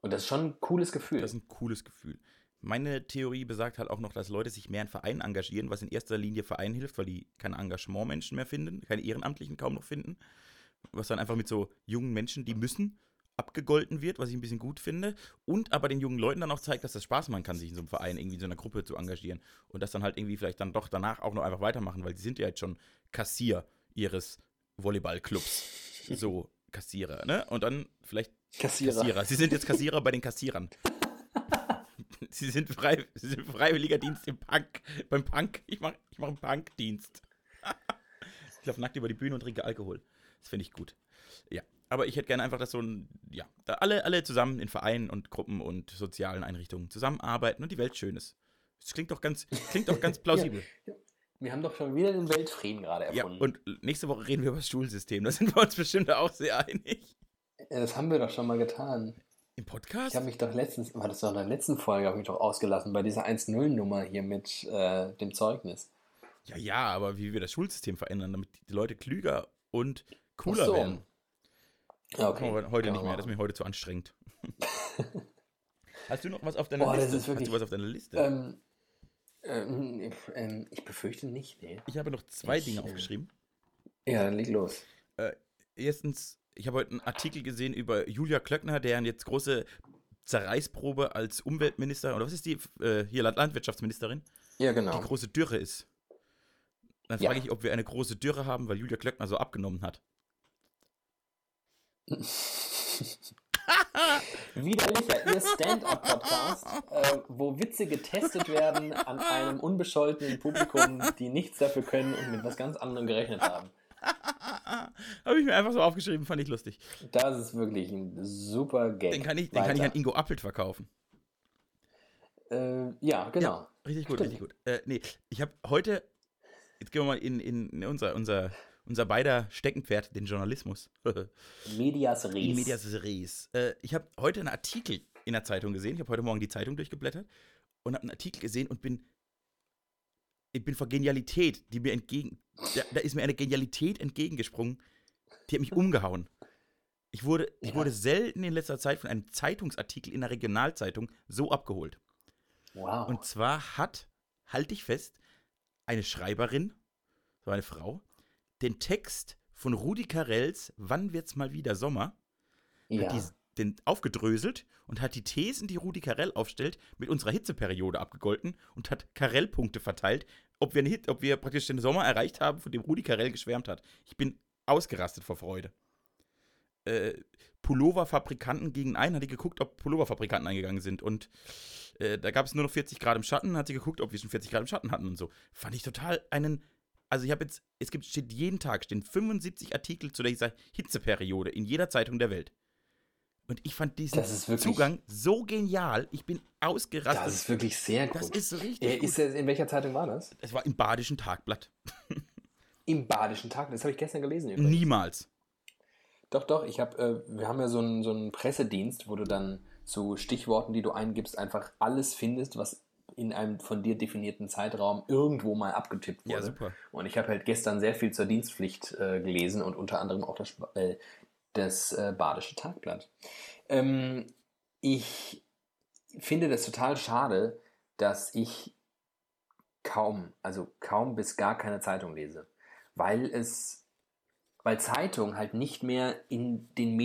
Und das ist schon ein cooles Gefühl. Das ist ein cooles Gefühl. Meine Theorie besagt halt auch noch, dass Leute sich mehr in Vereinen engagieren, was in erster Linie Vereinen hilft, weil die keine Engagementmenschen mehr finden, keine Ehrenamtlichen kaum noch finden. Was dann einfach mit so jungen Menschen, die müssen, abgegolten wird, was ich ein bisschen gut finde. Und aber den jungen Leuten dann auch zeigt, dass das Spaß machen kann, sich in so einem Verein, irgendwie in so einer Gruppe zu engagieren. Und das dann halt irgendwie vielleicht dann doch danach auch noch einfach weitermachen, weil die sind ja jetzt schon Kassier ihres Volleyballclubs. So, Kassierer, ne? Und dann vielleicht Kassierer. Kassierer. Sie sind jetzt Kassierer bei den Kassierern. Sie sind, frei, Sie sind freiwilliger Dienst im Punk. Beim Punk. Ich mache ich mach einen Punkdienst. ich laufe nackt über die Bühne und trinke Alkohol. Das finde ich gut. Ja. Aber ich hätte gerne einfach, dass so ein, ja, da alle, alle zusammen in Vereinen und Gruppen und sozialen Einrichtungen zusammenarbeiten und die Welt schön ist. Das klingt doch ganz, klingt doch ganz plausibel. ja. Wir haben doch schon wieder den Weltfrieden gerade erfunden. Ja, und nächste Woche reden wir über das Schulsystem. Da sind wir uns bestimmt auch sehr einig. Das haben wir doch schon mal getan. Im Podcast? Ich habe mich doch letztens, war das doch in der letzten Folge, habe ich doch ausgelassen, bei dieser 1-0-Nummer hier mit äh, dem Zeugnis. Ja, ja, aber wie wir das Schulsystem verändern, damit die Leute klüger und cooler so. werden. Okay. Aber heute ja, nicht mehr, das ist mir heute zu anstrengend. Hast du noch was auf deiner Boah, Liste? Das ist wirklich, Hast du was auf deiner Liste? Ähm, Ähm, ähm, ich befürchte nicht, nee. Ich habe noch zwei Ich, Dinge äh, aufgeschrieben. Ja, dann leg los. Äh, erstens, ich habe heute einen Artikel gesehen über Julia Klöckner, deren jetzt große Zerreißprobe als Umweltminister, oder was ist die, äh, hier Land- Landwirtschaftsministerin, Ja, die genau. große Dürre ist. Dann Ja. frage ich, ob wir eine große Dürre haben, weil Julia Klöckner so abgenommen hat. Widerlicher, ihr Stand-Up-Podcast, äh, wo Witze getestet werden an einem unbescholtenen Publikum, die nichts dafür können und mit was ganz anderem gerechnet haben. habe ich mir einfach so aufgeschrieben, fand ich lustig. Das ist wirklich ein super Gag. Den kann ich, den kann ich an Ingo Appelt verkaufen. Äh, ja, genau. Richtig gut, Stimmt. richtig gut. Äh, nee, ich habe heute, jetzt gehen wir mal in, in unser, unser, unser beider Steckenpferd, den Journalismus. Medias Res. medias res. Äh, ich habe heute einen Artikel in der Zeitung gesehen. Ich habe heute Morgen die Zeitung durchgeblättert und habe einen Artikel gesehen und bin, ich bin vor Genialität, die mir entgegen, da, da ist mir eine Genialität entgegengesprungen, die hat mich umgehauen. Ich wurde, ich Ja. wurde selten in letzter Zeit von einem Zeitungsartikel in einer Regionalzeitung so abgeholt. Wow. Und zwar hat, halte ich fest, eine Schreiberin, so eine Frau, den Text von Rudi Carells Wann wird's mal wieder Sommer, ja. hat die, den aufgedröselt und hat die Thesen, die Rudi Carell aufstellt, mit unserer Hitzeperiode abgegolten und hat Carell-Punkte verteilt, ob wir, Hit, ob wir praktisch den Sommer erreicht haben, von dem Rudi Carell geschwärmt hat. Ich bin ausgerastet vor Freude. Äh, Pulloverfabrikanten gegen einen, hat die geguckt, ob Pulloverfabrikanten eingegangen sind. Und äh, da gab es nur noch 40 Grad im Schatten, hat sie geguckt, ob wir schon 40 Grad im Schatten hatten und so. Fand ich total einen. Also ich habe jetzt, es gibt, steht jeden Tag, stehen 75 Artikel zu dieser Hitzeperiode in jeder Zeitung der Welt. Und ich fand diesen Das wirklich- Zugang so genial. Ich bin das ausgerastet. ist wirklich sehr gut. Das ist richtig äh, ist das, in welcher Zeitung war das? Es war im Badischen Tagblatt. Im Badischen Tag. Das habe ich gestern gelesen. Übrigens. Niemals. Doch, doch. Ich hab, äh, wir haben ja so einen, so einen Pressedienst, wo du dann zu Stichworten, die du eingibst, einfach alles findest, was in einem von dir definierten Zeitraum irgendwo mal abgetippt wurde. Ja, super. Und ich habe halt gestern sehr viel zur Dienstpflicht äh, gelesen und unter anderem auch das, äh, das äh, Badische Tagblatt. Ähm, ich finde das total schade, dass ich kaum, also kaum bis gar keine Zeitung lese, weil es, weil Zeitungen halt nicht mehr in den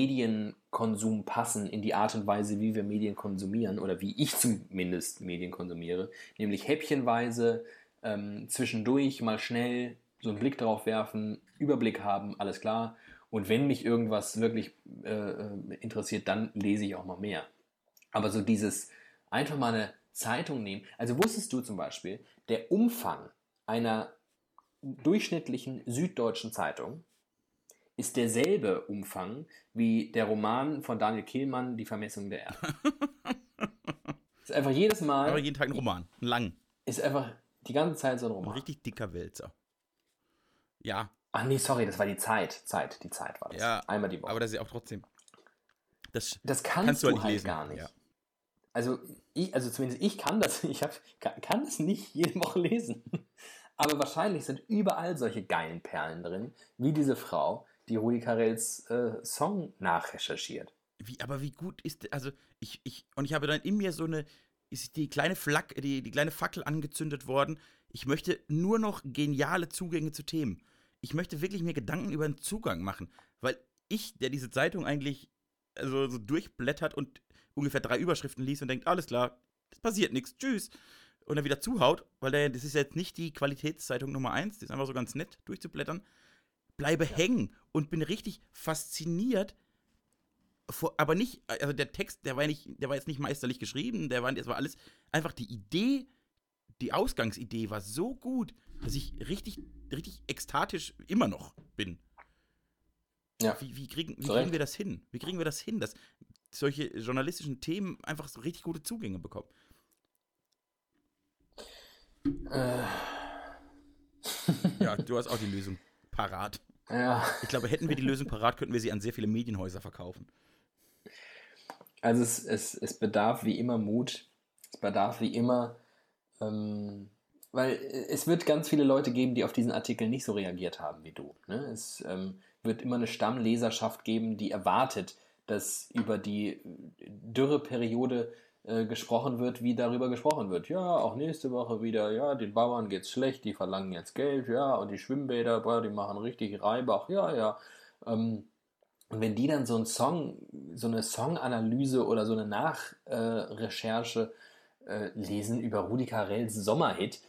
Medienkonsum passen, in die Art und Weise, wie wir Medien konsumieren oder wie ich zumindest Medien konsumiere, nämlich häppchenweise ähm, zwischendurch mal schnell so einen Blick drauf werfen, Überblick haben, alles klar. Und wenn mich irgendwas wirklich äh, äh, interessiert, dann lese ich auch mal mehr. Aber so dieses einfach mal eine Zeitung nehmen. Also wusstest du zum Beispiel, der Umfang einer durchschnittlichen süddeutschen Zeitung ist derselbe Umfang wie der Roman von Daniel Kehlmann, Die Vermessung der Erde. ist einfach jedes Mal, Aber jeden Tag ein Roman. Ein lang. ist einfach die ganze Zeit so ein Ein Roman. richtig dicker Wälzer. Ja, Ach nee, sorry, das war die Zeit. Zeit, die Zeit war das. Ja, Einmal die Woche. aber das ist ja auch trotzdem. Das das kannst, kannst du halt halt lesen. gar nicht. Ja. Also, ich, also zumindest ich kann das, ich hab, kann, kann das nicht jede Woche lesen. Aber wahrscheinlich sind überall solche geilen Perlen drin, wie diese Frau, die Rudi Carells äh, Song nachrecherchiert. Wie, aber wie gut ist, also ich, ich, und ich habe dann in mir so eine, ist die kleine Flak, die, die kleine Fackel angezündet worden. Ich möchte nur noch geniale Zugänge zu Themen. Ich möchte wirklich mir Gedanken über einen Zugang machen, weil ich, der diese Zeitung eigentlich also so durchblättert und ungefähr drei Überschriften liest und denkt, alles klar, es passiert nichts, tschüss. Und dann wieder zuhaut, weil der, das ist jetzt nicht die Qualitätszeitung Nummer eins, die ist einfach so ganz nett durchzublättern. Bleibe hängen und bin richtig fasziniert vor, aber nicht, also der Text, der war ja nicht, der war jetzt nicht meisterlich geschrieben, der war, das war alles, einfach die Idee, die Ausgangsidee war so gut, dass ich richtig, richtig ekstatisch immer noch bin. Ja. Wie, wie, kriegen, wie kriegen wir das hin? Wie kriegen wir das hin, dass solche journalistischen Themen einfach so richtig gute Zugänge bekommen? Äh, Ja, du hast auch die Lösung parat. ja, Ich glaube, hätten wir die Lösung parat, könnten wir sie an sehr viele Medienhäuser verkaufen. also es, es, es bedarf wie immer Mut. Es bedarf wie immer, ähm, weil es wird ganz viele Leute geben, die auf diesen Artikel nicht so reagiert haben wie du. Ne? Es ähm, wird immer eine Stammleserschaft geben, die erwartet, dass über die Dürreperiode äh, gesprochen wird, wie darüber gesprochen wird. Ja, auch nächste Woche wieder, ja, den Bauern geht's schlecht, die verlangen jetzt Geld, ja, und die Schwimmbäder, boah, die machen richtig Reibach, ja, ja. Ähm, und wenn die dann so einen Song, so eine Songanalyse oder so eine Nachrecherche äh, lesen über Rudi Carells Sommerhit,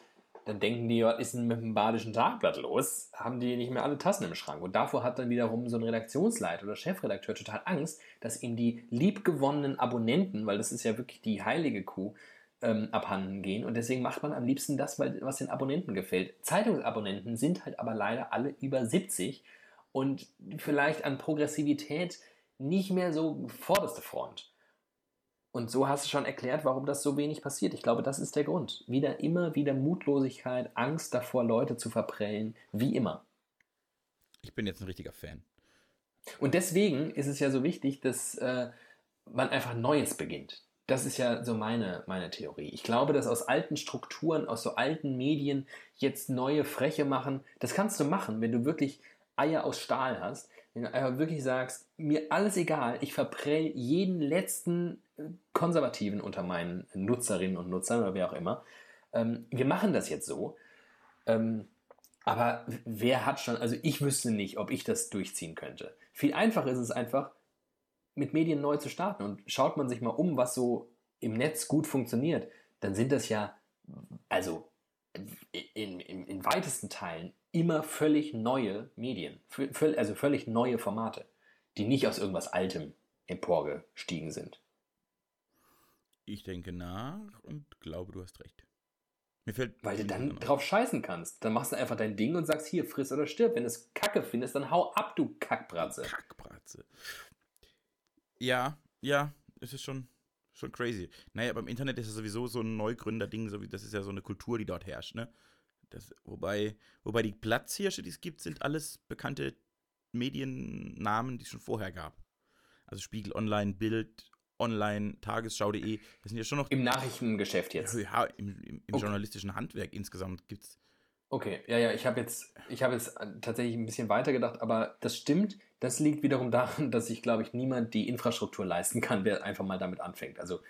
dann denken die, was ist denn mit dem Badischen Tagblatt los? Haben die nicht mehr alle Tassen im Schrank? Und davor hat dann wiederum so ein Redaktionsleiter oder Chefredakteur total Angst, dass ihm die liebgewonnenen Abonnenten, weil das ist ja wirklich die heilige Kuh, ähm, abhanden gehen. Und deswegen macht man am liebsten das, was den Abonnenten gefällt. Zeitungsabonnenten sind halt aber leider alle über 70 und vielleicht an Progressivität nicht mehr so vorderste Front. Und so hast du schon erklärt, warum das so wenig passiert. Ich glaube, das ist der Grund. Wieder immer wieder Mutlosigkeit, Angst davor, Leute zu verprellen, wie immer. Ich bin jetzt ein richtiger Fan. Und deswegen ist es ja so wichtig, dass äh, man einfach Neues beginnt. Das ist ja so meine, meine Theorie. Ich glaube, dass aus alten Strukturen, aus so alten Medien jetzt neue Freche machen, das kannst du machen, wenn du wirklich Eier aus Stahl hast, wenn du einfach wirklich sagst, mir alles egal, ich verprell jeden letzten äh, Konservativen unter meinen Nutzerinnen und Nutzern oder wer auch immer. Ähm, wir machen das jetzt so. Ähm, aber wer hat schon, also ich wüsste nicht, ob ich das durchziehen könnte. Viel einfacher ist es einfach, mit Medien neu zu starten. Und schaut man sich mal um, was so im Netz gut funktioniert, dann sind das ja, also in, in, in weitesten Teilen immer völlig neue Medien, also völlig neue Formate, die nicht aus irgendwas Altem emporgestiegen sind. Ich denke nach und glaube, du hast recht. Mir fällt Weil du dann drauf scheißen kannst. Dann machst du einfach dein Ding und sagst, hier, friss oder stirb. Wenn du es kacke findest, dann hau ab, du Kackbratze. Kackbratze. Ja, ja, es ist schon, schon crazy. Naja, beim Internet ist es sowieso so ein Neugründer-Ding, so das ist ja so eine Kultur, die dort herrscht, ne? Das, wobei, wobei die Platzhirsche, die es gibt, sind alles bekannte Mediennamen, die es schon vorher gab. Also Spiegel Online, Bild Online, Tagesschau.de, das sind ja schon noch. Im Nachrichtengeschäft jetzt. Ja, im, im, im okay. journalistischen Handwerk insgesamt gibt es. Okay, ja, ja, ich habe jetzt, hab jetzt tatsächlich ein bisschen weiter gedacht, aber das stimmt. Das liegt wiederum daran, dass sich, glaube ich, niemand die Infrastruktur leisten kann, der einfach mal damit anfängt. Also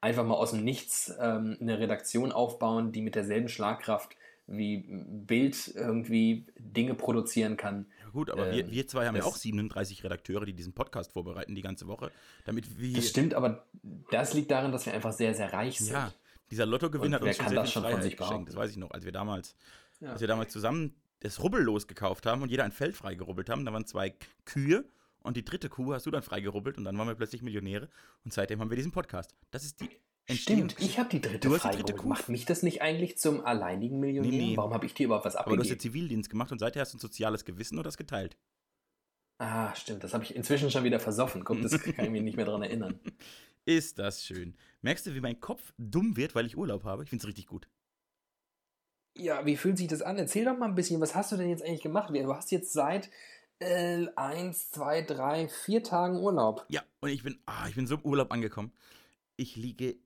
einfach mal aus dem Nichts ähm, eine Redaktion aufbauen, die mit derselben Schlagkraft wie Bild irgendwie Dinge produzieren kann. Ja gut, aber ähm, wir, wir zwei haben ja auch 37 Redakteure, die diesen Podcast vorbereiten die ganze Woche, damit wir. Das stimmt, aber das liegt daran, dass wir einfach sehr, sehr reich sind. Ja, dieser Lottogewinn hat uns schon sehr viel schon Freiheit geschenkt. Das weiß ich noch, als wir damals, ja. als wir damals zusammen das Rubbellos gekauft haben und jeder ein Feld freigerubbelt haben. Da waren zwei Kühe und die dritte Kuh hast du dann freigerubbelt und dann waren wir plötzlich Millionäre und seitdem haben wir diesen Podcast. Das ist die Stimmt, ich habe die dritte du hast die dritte Kuh. Macht mich das nicht eigentlich zum alleinigen Millionär? Nee, nee. Warum habe ich dir überhaupt was abgegeben? Aber du hast ja Zivildienst gemacht und seither hast du ein soziales Gewissen oder das geteilt? Ah, stimmt. Das habe ich inzwischen schon wieder versoffen. Guck, das kann ich mich nicht mehr daran erinnern. Ist das schön. Merkst du, wie mein Kopf dumm wird, weil ich Urlaub habe? Ich finde es richtig gut. Ja, wie fühlt sich das an? Erzähl doch mal ein bisschen, was hast du denn jetzt eigentlich gemacht? Du hast jetzt seit äh, eins, zwei, drei, vier Tagen Urlaub. Ja, und ich bin, ah, ich bin so im Urlaub angekommen. Ich liege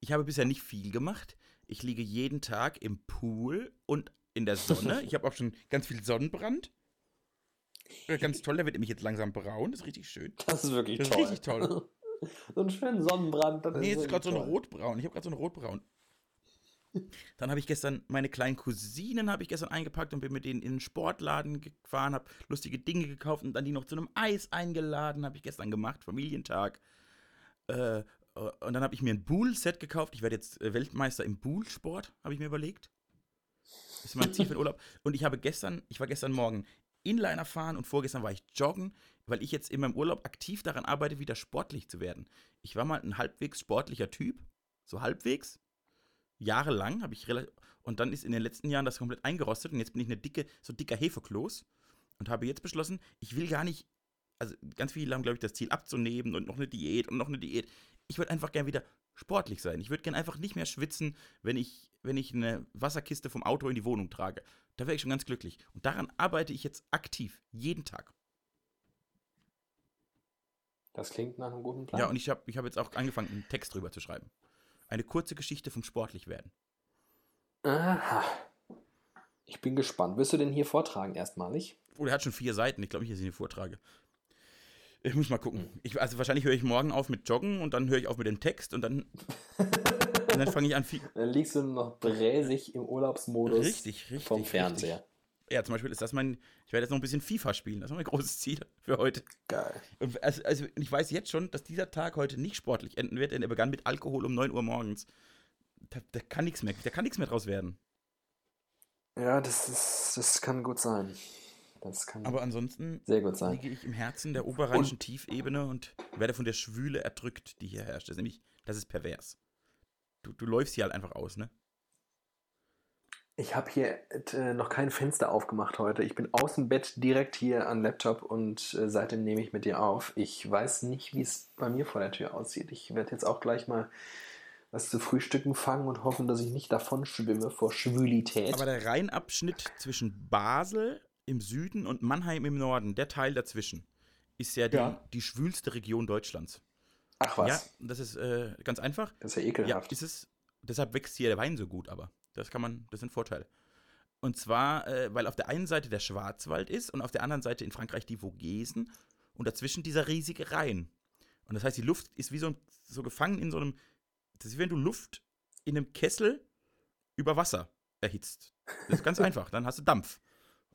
ich habe bisher nicht viel gemacht. Ich liege jeden Tag im Pool und in der Sonne. ich habe auch schon ganz viel Sonnenbrand. Ganz toll, der wird nämlich jetzt langsam braun. Das ist richtig schön. Das ist wirklich das ist toll. richtig toll. so einen schönen Sonnenbrand. Das nee, jetzt ist gerade so ein Rotbraun. Ich habe gerade so ein Rotbraun. Dann habe ich gestern meine kleinen Cousinen habe ich gestern eingepackt und bin mit denen in den Sportladen gefahren, habe lustige Dinge gekauft und dann die noch zu einem Eis eingeladen, habe ich gestern gemacht, Familientag. Äh, und dann habe ich mir ein Bull-Set gekauft. Ich werde jetzt äh, Weltmeister im Bull-Sport, habe ich mir überlegt. Das ist mein Ziel für den Urlaub. Und ich habe gestern, ich war gestern Morgen Inliner fahren und vorgestern war ich joggen, weil ich jetzt in meinem Urlaub aktiv daran arbeite, wieder sportlich zu werden. Ich war mal ein halbwegs sportlicher Typ, so halbwegs. Jahrelang habe ich relativ. Und dann ist in den letzten Jahren das komplett eingerostet und jetzt bin ich eine dicke, so dicker Hefekloß und habe jetzt beschlossen, ich will gar nicht. Also ganz viele haben, glaube ich, das Ziel abzunehmen und noch eine Diät und noch eine Diät ich würde einfach gern wieder sportlich sein. Ich würde gern einfach nicht mehr schwitzen, wenn ich, wenn ich eine Wasserkiste vom Auto in die Wohnung trage. Da wäre ich schon ganz glücklich. Und daran arbeite ich jetzt aktiv, jeden Tag. Das klingt nach einem guten Plan. Ja, und ich habe ich hab jetzt auch angefangen, einen Text drüber zu schreiben. Eine kurze Geschichte vom Sportlichwerden. Aha. Ich bin gespannt. Wirst du denn hier vortragen erstmalig? Oh, der hat schon vier Seiten. Ich glaube nicht, dass ich ihn hier vortrage. Ich muss mal gucken. Ich, also wahrscheinlich höre ich morgen auf mit Joggen und dann höre ich auf mit dem Text und dann, und dann fange ich an. Dann liegst du noch bräsig im Urlaubsmodus Richtig, richtig. vom Fernseher. Richtig. Ja, zum Beispiel ist das mein, ich werde jetzt noch ein bisschen FIFA spielen. Das ist mein großes Ziel für heute. Geil. Also, also ich weiß jetzt schon, dass dieser Tag heute nicht sportlich enden wird, denn er begann mit Alkohol um 9 Uhr morgens. Da, da kann nichts mehr, da kann nichts mehr draus werden. Ja, das ist, das kann gut sein. Das kann Aber ansonsten sehr gut sein. liege ich im Herzen der oberrheinischen Tiefebene und werde von der Schwüle erdrückt, die hier herrscht. Das ist nämlich, das ist pervers. Du, du läufst hier halt einfach aus, ne? Ich habe hier äh, noch kein Fenster aufgemacht heute. Ich bin aus dem Bett direkt hier am Laptop und äh, seitdem nehme ich mit dir auf. Ich weiß nicht, wie es bei mir vor der Tür aussieht. Ich werde jetzt auch gleich mal was zu frühstücken fangen und hoffen, dass ich nicht davon schwimme vor Schwülität. Aber der Rheinabschnitt zwischen Basel im Süden und Mannheim im Norden, der Teil dazwischen, ist ja die, Ja. die schwülste Region Deutschlands. Ach was, Ja, das ist äh, ganz einfach. das ist ja Ja, ekelhaft. ist es. Deshalb wächst hier der Wein so gut, aber das kann man, das ist ein Vorteil. Und zwar, äh, weil auf der einen Seite der Schwarzwald ist und auf der anderen Seite in Frankreich die Vogesen und dazwischen dieser riesige Rhein. Und das heißt, die Luft ist wie so, so gefangen in so einem, das ist wie wenn du Luft in einem Kessel über Wasser erhitzt. Das ist ganz einfach, dann hast du Dampf.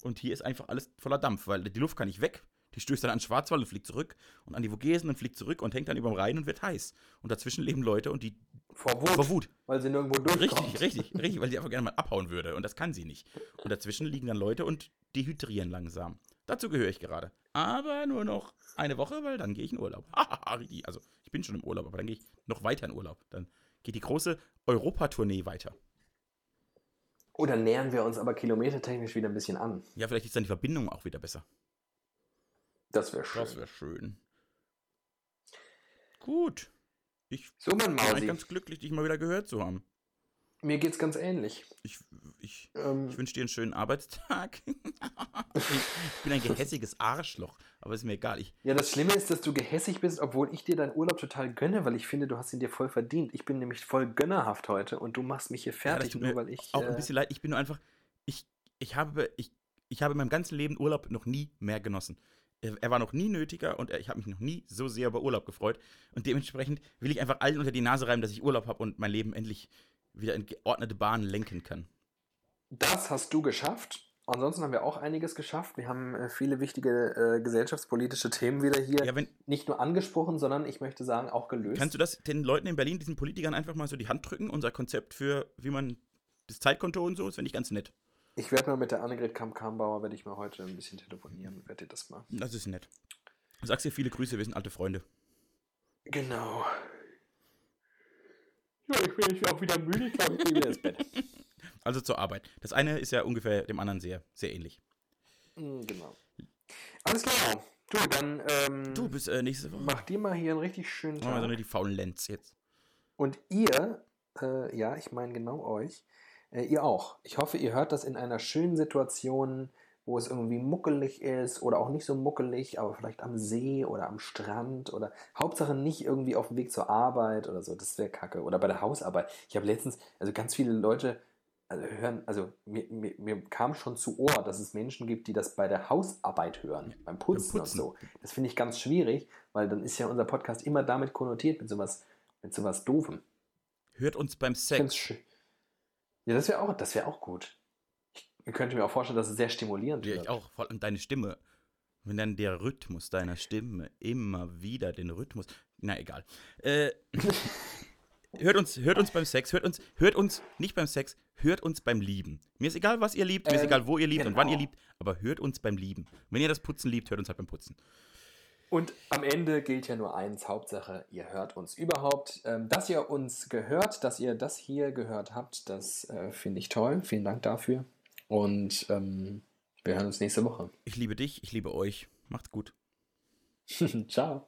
Und hier ist einfach alles voller Dampf, weil die Luft kann nicht weg. Die stößt dann an Schwarzwald und fliegt zurück und an die Vogesen und fliegt zurück und hängt dann über dem Rhein und wird heiß. Und dazwischen leben Leute und die vor Wut, vor Wut. weil sie nirgendwo durchkommt. Richtig, richtig, richtig, weil sie einfach gerne mal abhauen würde. Und das kann sie nicht. Und dazwischen liegen dann Leute und dehydrieren langsam. Dazu gehöre ich gerade. Aber nur noch eine Woche, weil dann gehe ich in Urlaub. Also, ich bin schon im Urlaub, aber dann gehe ich noch weiter in Urlaub. Dann geht die große Europatournee weiter. Oder nähern wir uns aber kilometertechnisch wieder ein bisschen an. Ja, vielleicht ist dann die Verbindung auch wieder besser. Das wäre schön. Das wäre schön. Gut. Ich So, bin eigentlich Mausi. ganz glücklich, dich mal wieder gehört zu haben. Mir geht's ganz ähnlich. Ich, ich, Ähm, ich wünsche dir einen schönen Arbeitstag. ich bin ein gehässiges Arschloch, aber ist mir egal. Ich, ja, das Schlimme ist, dass du gehässig bist, obwohl ich dir deinen Urlaub total gönne, weil ich finde, du hast ihn dir voll verdient. Ich bin nämlich voll gönnerhaft heute und du machst mich hier Ja, fertig, tut nur weil ich. auch äh, ein bisschen leid. Ich bin nur einfach, ich, ich habe, ich, ich habe in meinem ganzen Leben Urlaub noch nie mehr genossen. Er, war noch nie nötiger und ich habe mich noch nie so sehr über Urlaub gefreut. Und dementsprechend will ich einfach allen unter die Nase reiben, dass ich Urlaub habe und mein Leben endlich wieder in geordnete Bahnen lenken kann. Das hast du geschafft. Ansonsten haben wir auch einiges geschafft. Wir haben äh, viele wichtige äh, gesellschaftspolitische Themen wieder hier Ja, wenn, nicht nur angesprochen, sondern ich möchte sagen, auch gelöst. kannst du das den Leuten in Berlin, diesen Politikern einfach mal so die Hand drücken? Unser Konzept für, wie man das Zeitkonto und so, das finde ich ganz nett. ich werde mal mit der Annegret Kamp-Karrenbauer, werde ich mal heute ein bisschen telefonieren und werde dir das mal. Das ist nett. Sagst dir viele Grüße, wir sind alte Freunde. Genau. Ja, ich bin auch wieder müde. Ich glaube, ich gehe wieder ins Bett. Also zur Arbeit. Das eine ist ja ungefähr dem anderen sehr, sehr ähnlich. Mm, Genau. Alles klar. Du, dann ähm, Du bist äh, nächste Woche. mach dir mal hier einen richtig schönen Machen wir so Tag. nur die faulen Lenz jetzt. Und ihr, äh, ja, ich meine genau euch, äh, ihr auch. Ich hoffe, ihr hört das in einer schönen Situation, wo es irgendwie muckelig ist oder auch nicht so muckelig, aber vielleicht am See oder am Strand oder Hauptsache nicht irgendwie auf dem Weg zur Arbeit oder so. Das wäre kacke. Oder bei der Hausarbeit. Ich habe letztens, also ganz viele Leute also hören, also mir, mir, mir kam schon zu Ohr, dass es Menschen gibt, die das bei der Hausarbeit hören, beim Putzen, Putzen. und so. Das finde ich ganz schwierig, weil dann ist ja unser Podcast immer damit konnotiert, mit sowas, mit sowas Doofem. Hört uns beim Sex. Ja, das wäre auch, das wäre auch gut. Könnte mir auch vorstellen, dass es sehr stimulierend Ja, wird. ich auch. Vor allem deine Stimme. Wenn dann der Rhythmus deiner Stimme immer wieder den Rhythmus. Na egal. Äh, hört uns, hört uns beim Sex, hört uns, hört uns nicht beim Sex, hört uns beim Lieben. Mir ist egal, was ihr liebt, mir ist Ähm, egal, wo ihr liebt und wann ihr genau. liebt, aber hört uns beim Lieben. Wenn ihr das Putzen liebt, hört uns halt beim Putzen. Und am Ende gilt ja nur eins, Hauptsache, ihr hört uns überhaupt. Ähm, dass ihr uns gehört, dass ihr das hier gehört habt, das äh, finde ich toll. Vielen Dank dafür. Und ähm, wir hören uns nächste Woche. Ich liebe dich, ich liebe euch. Macht's gut. Ciao.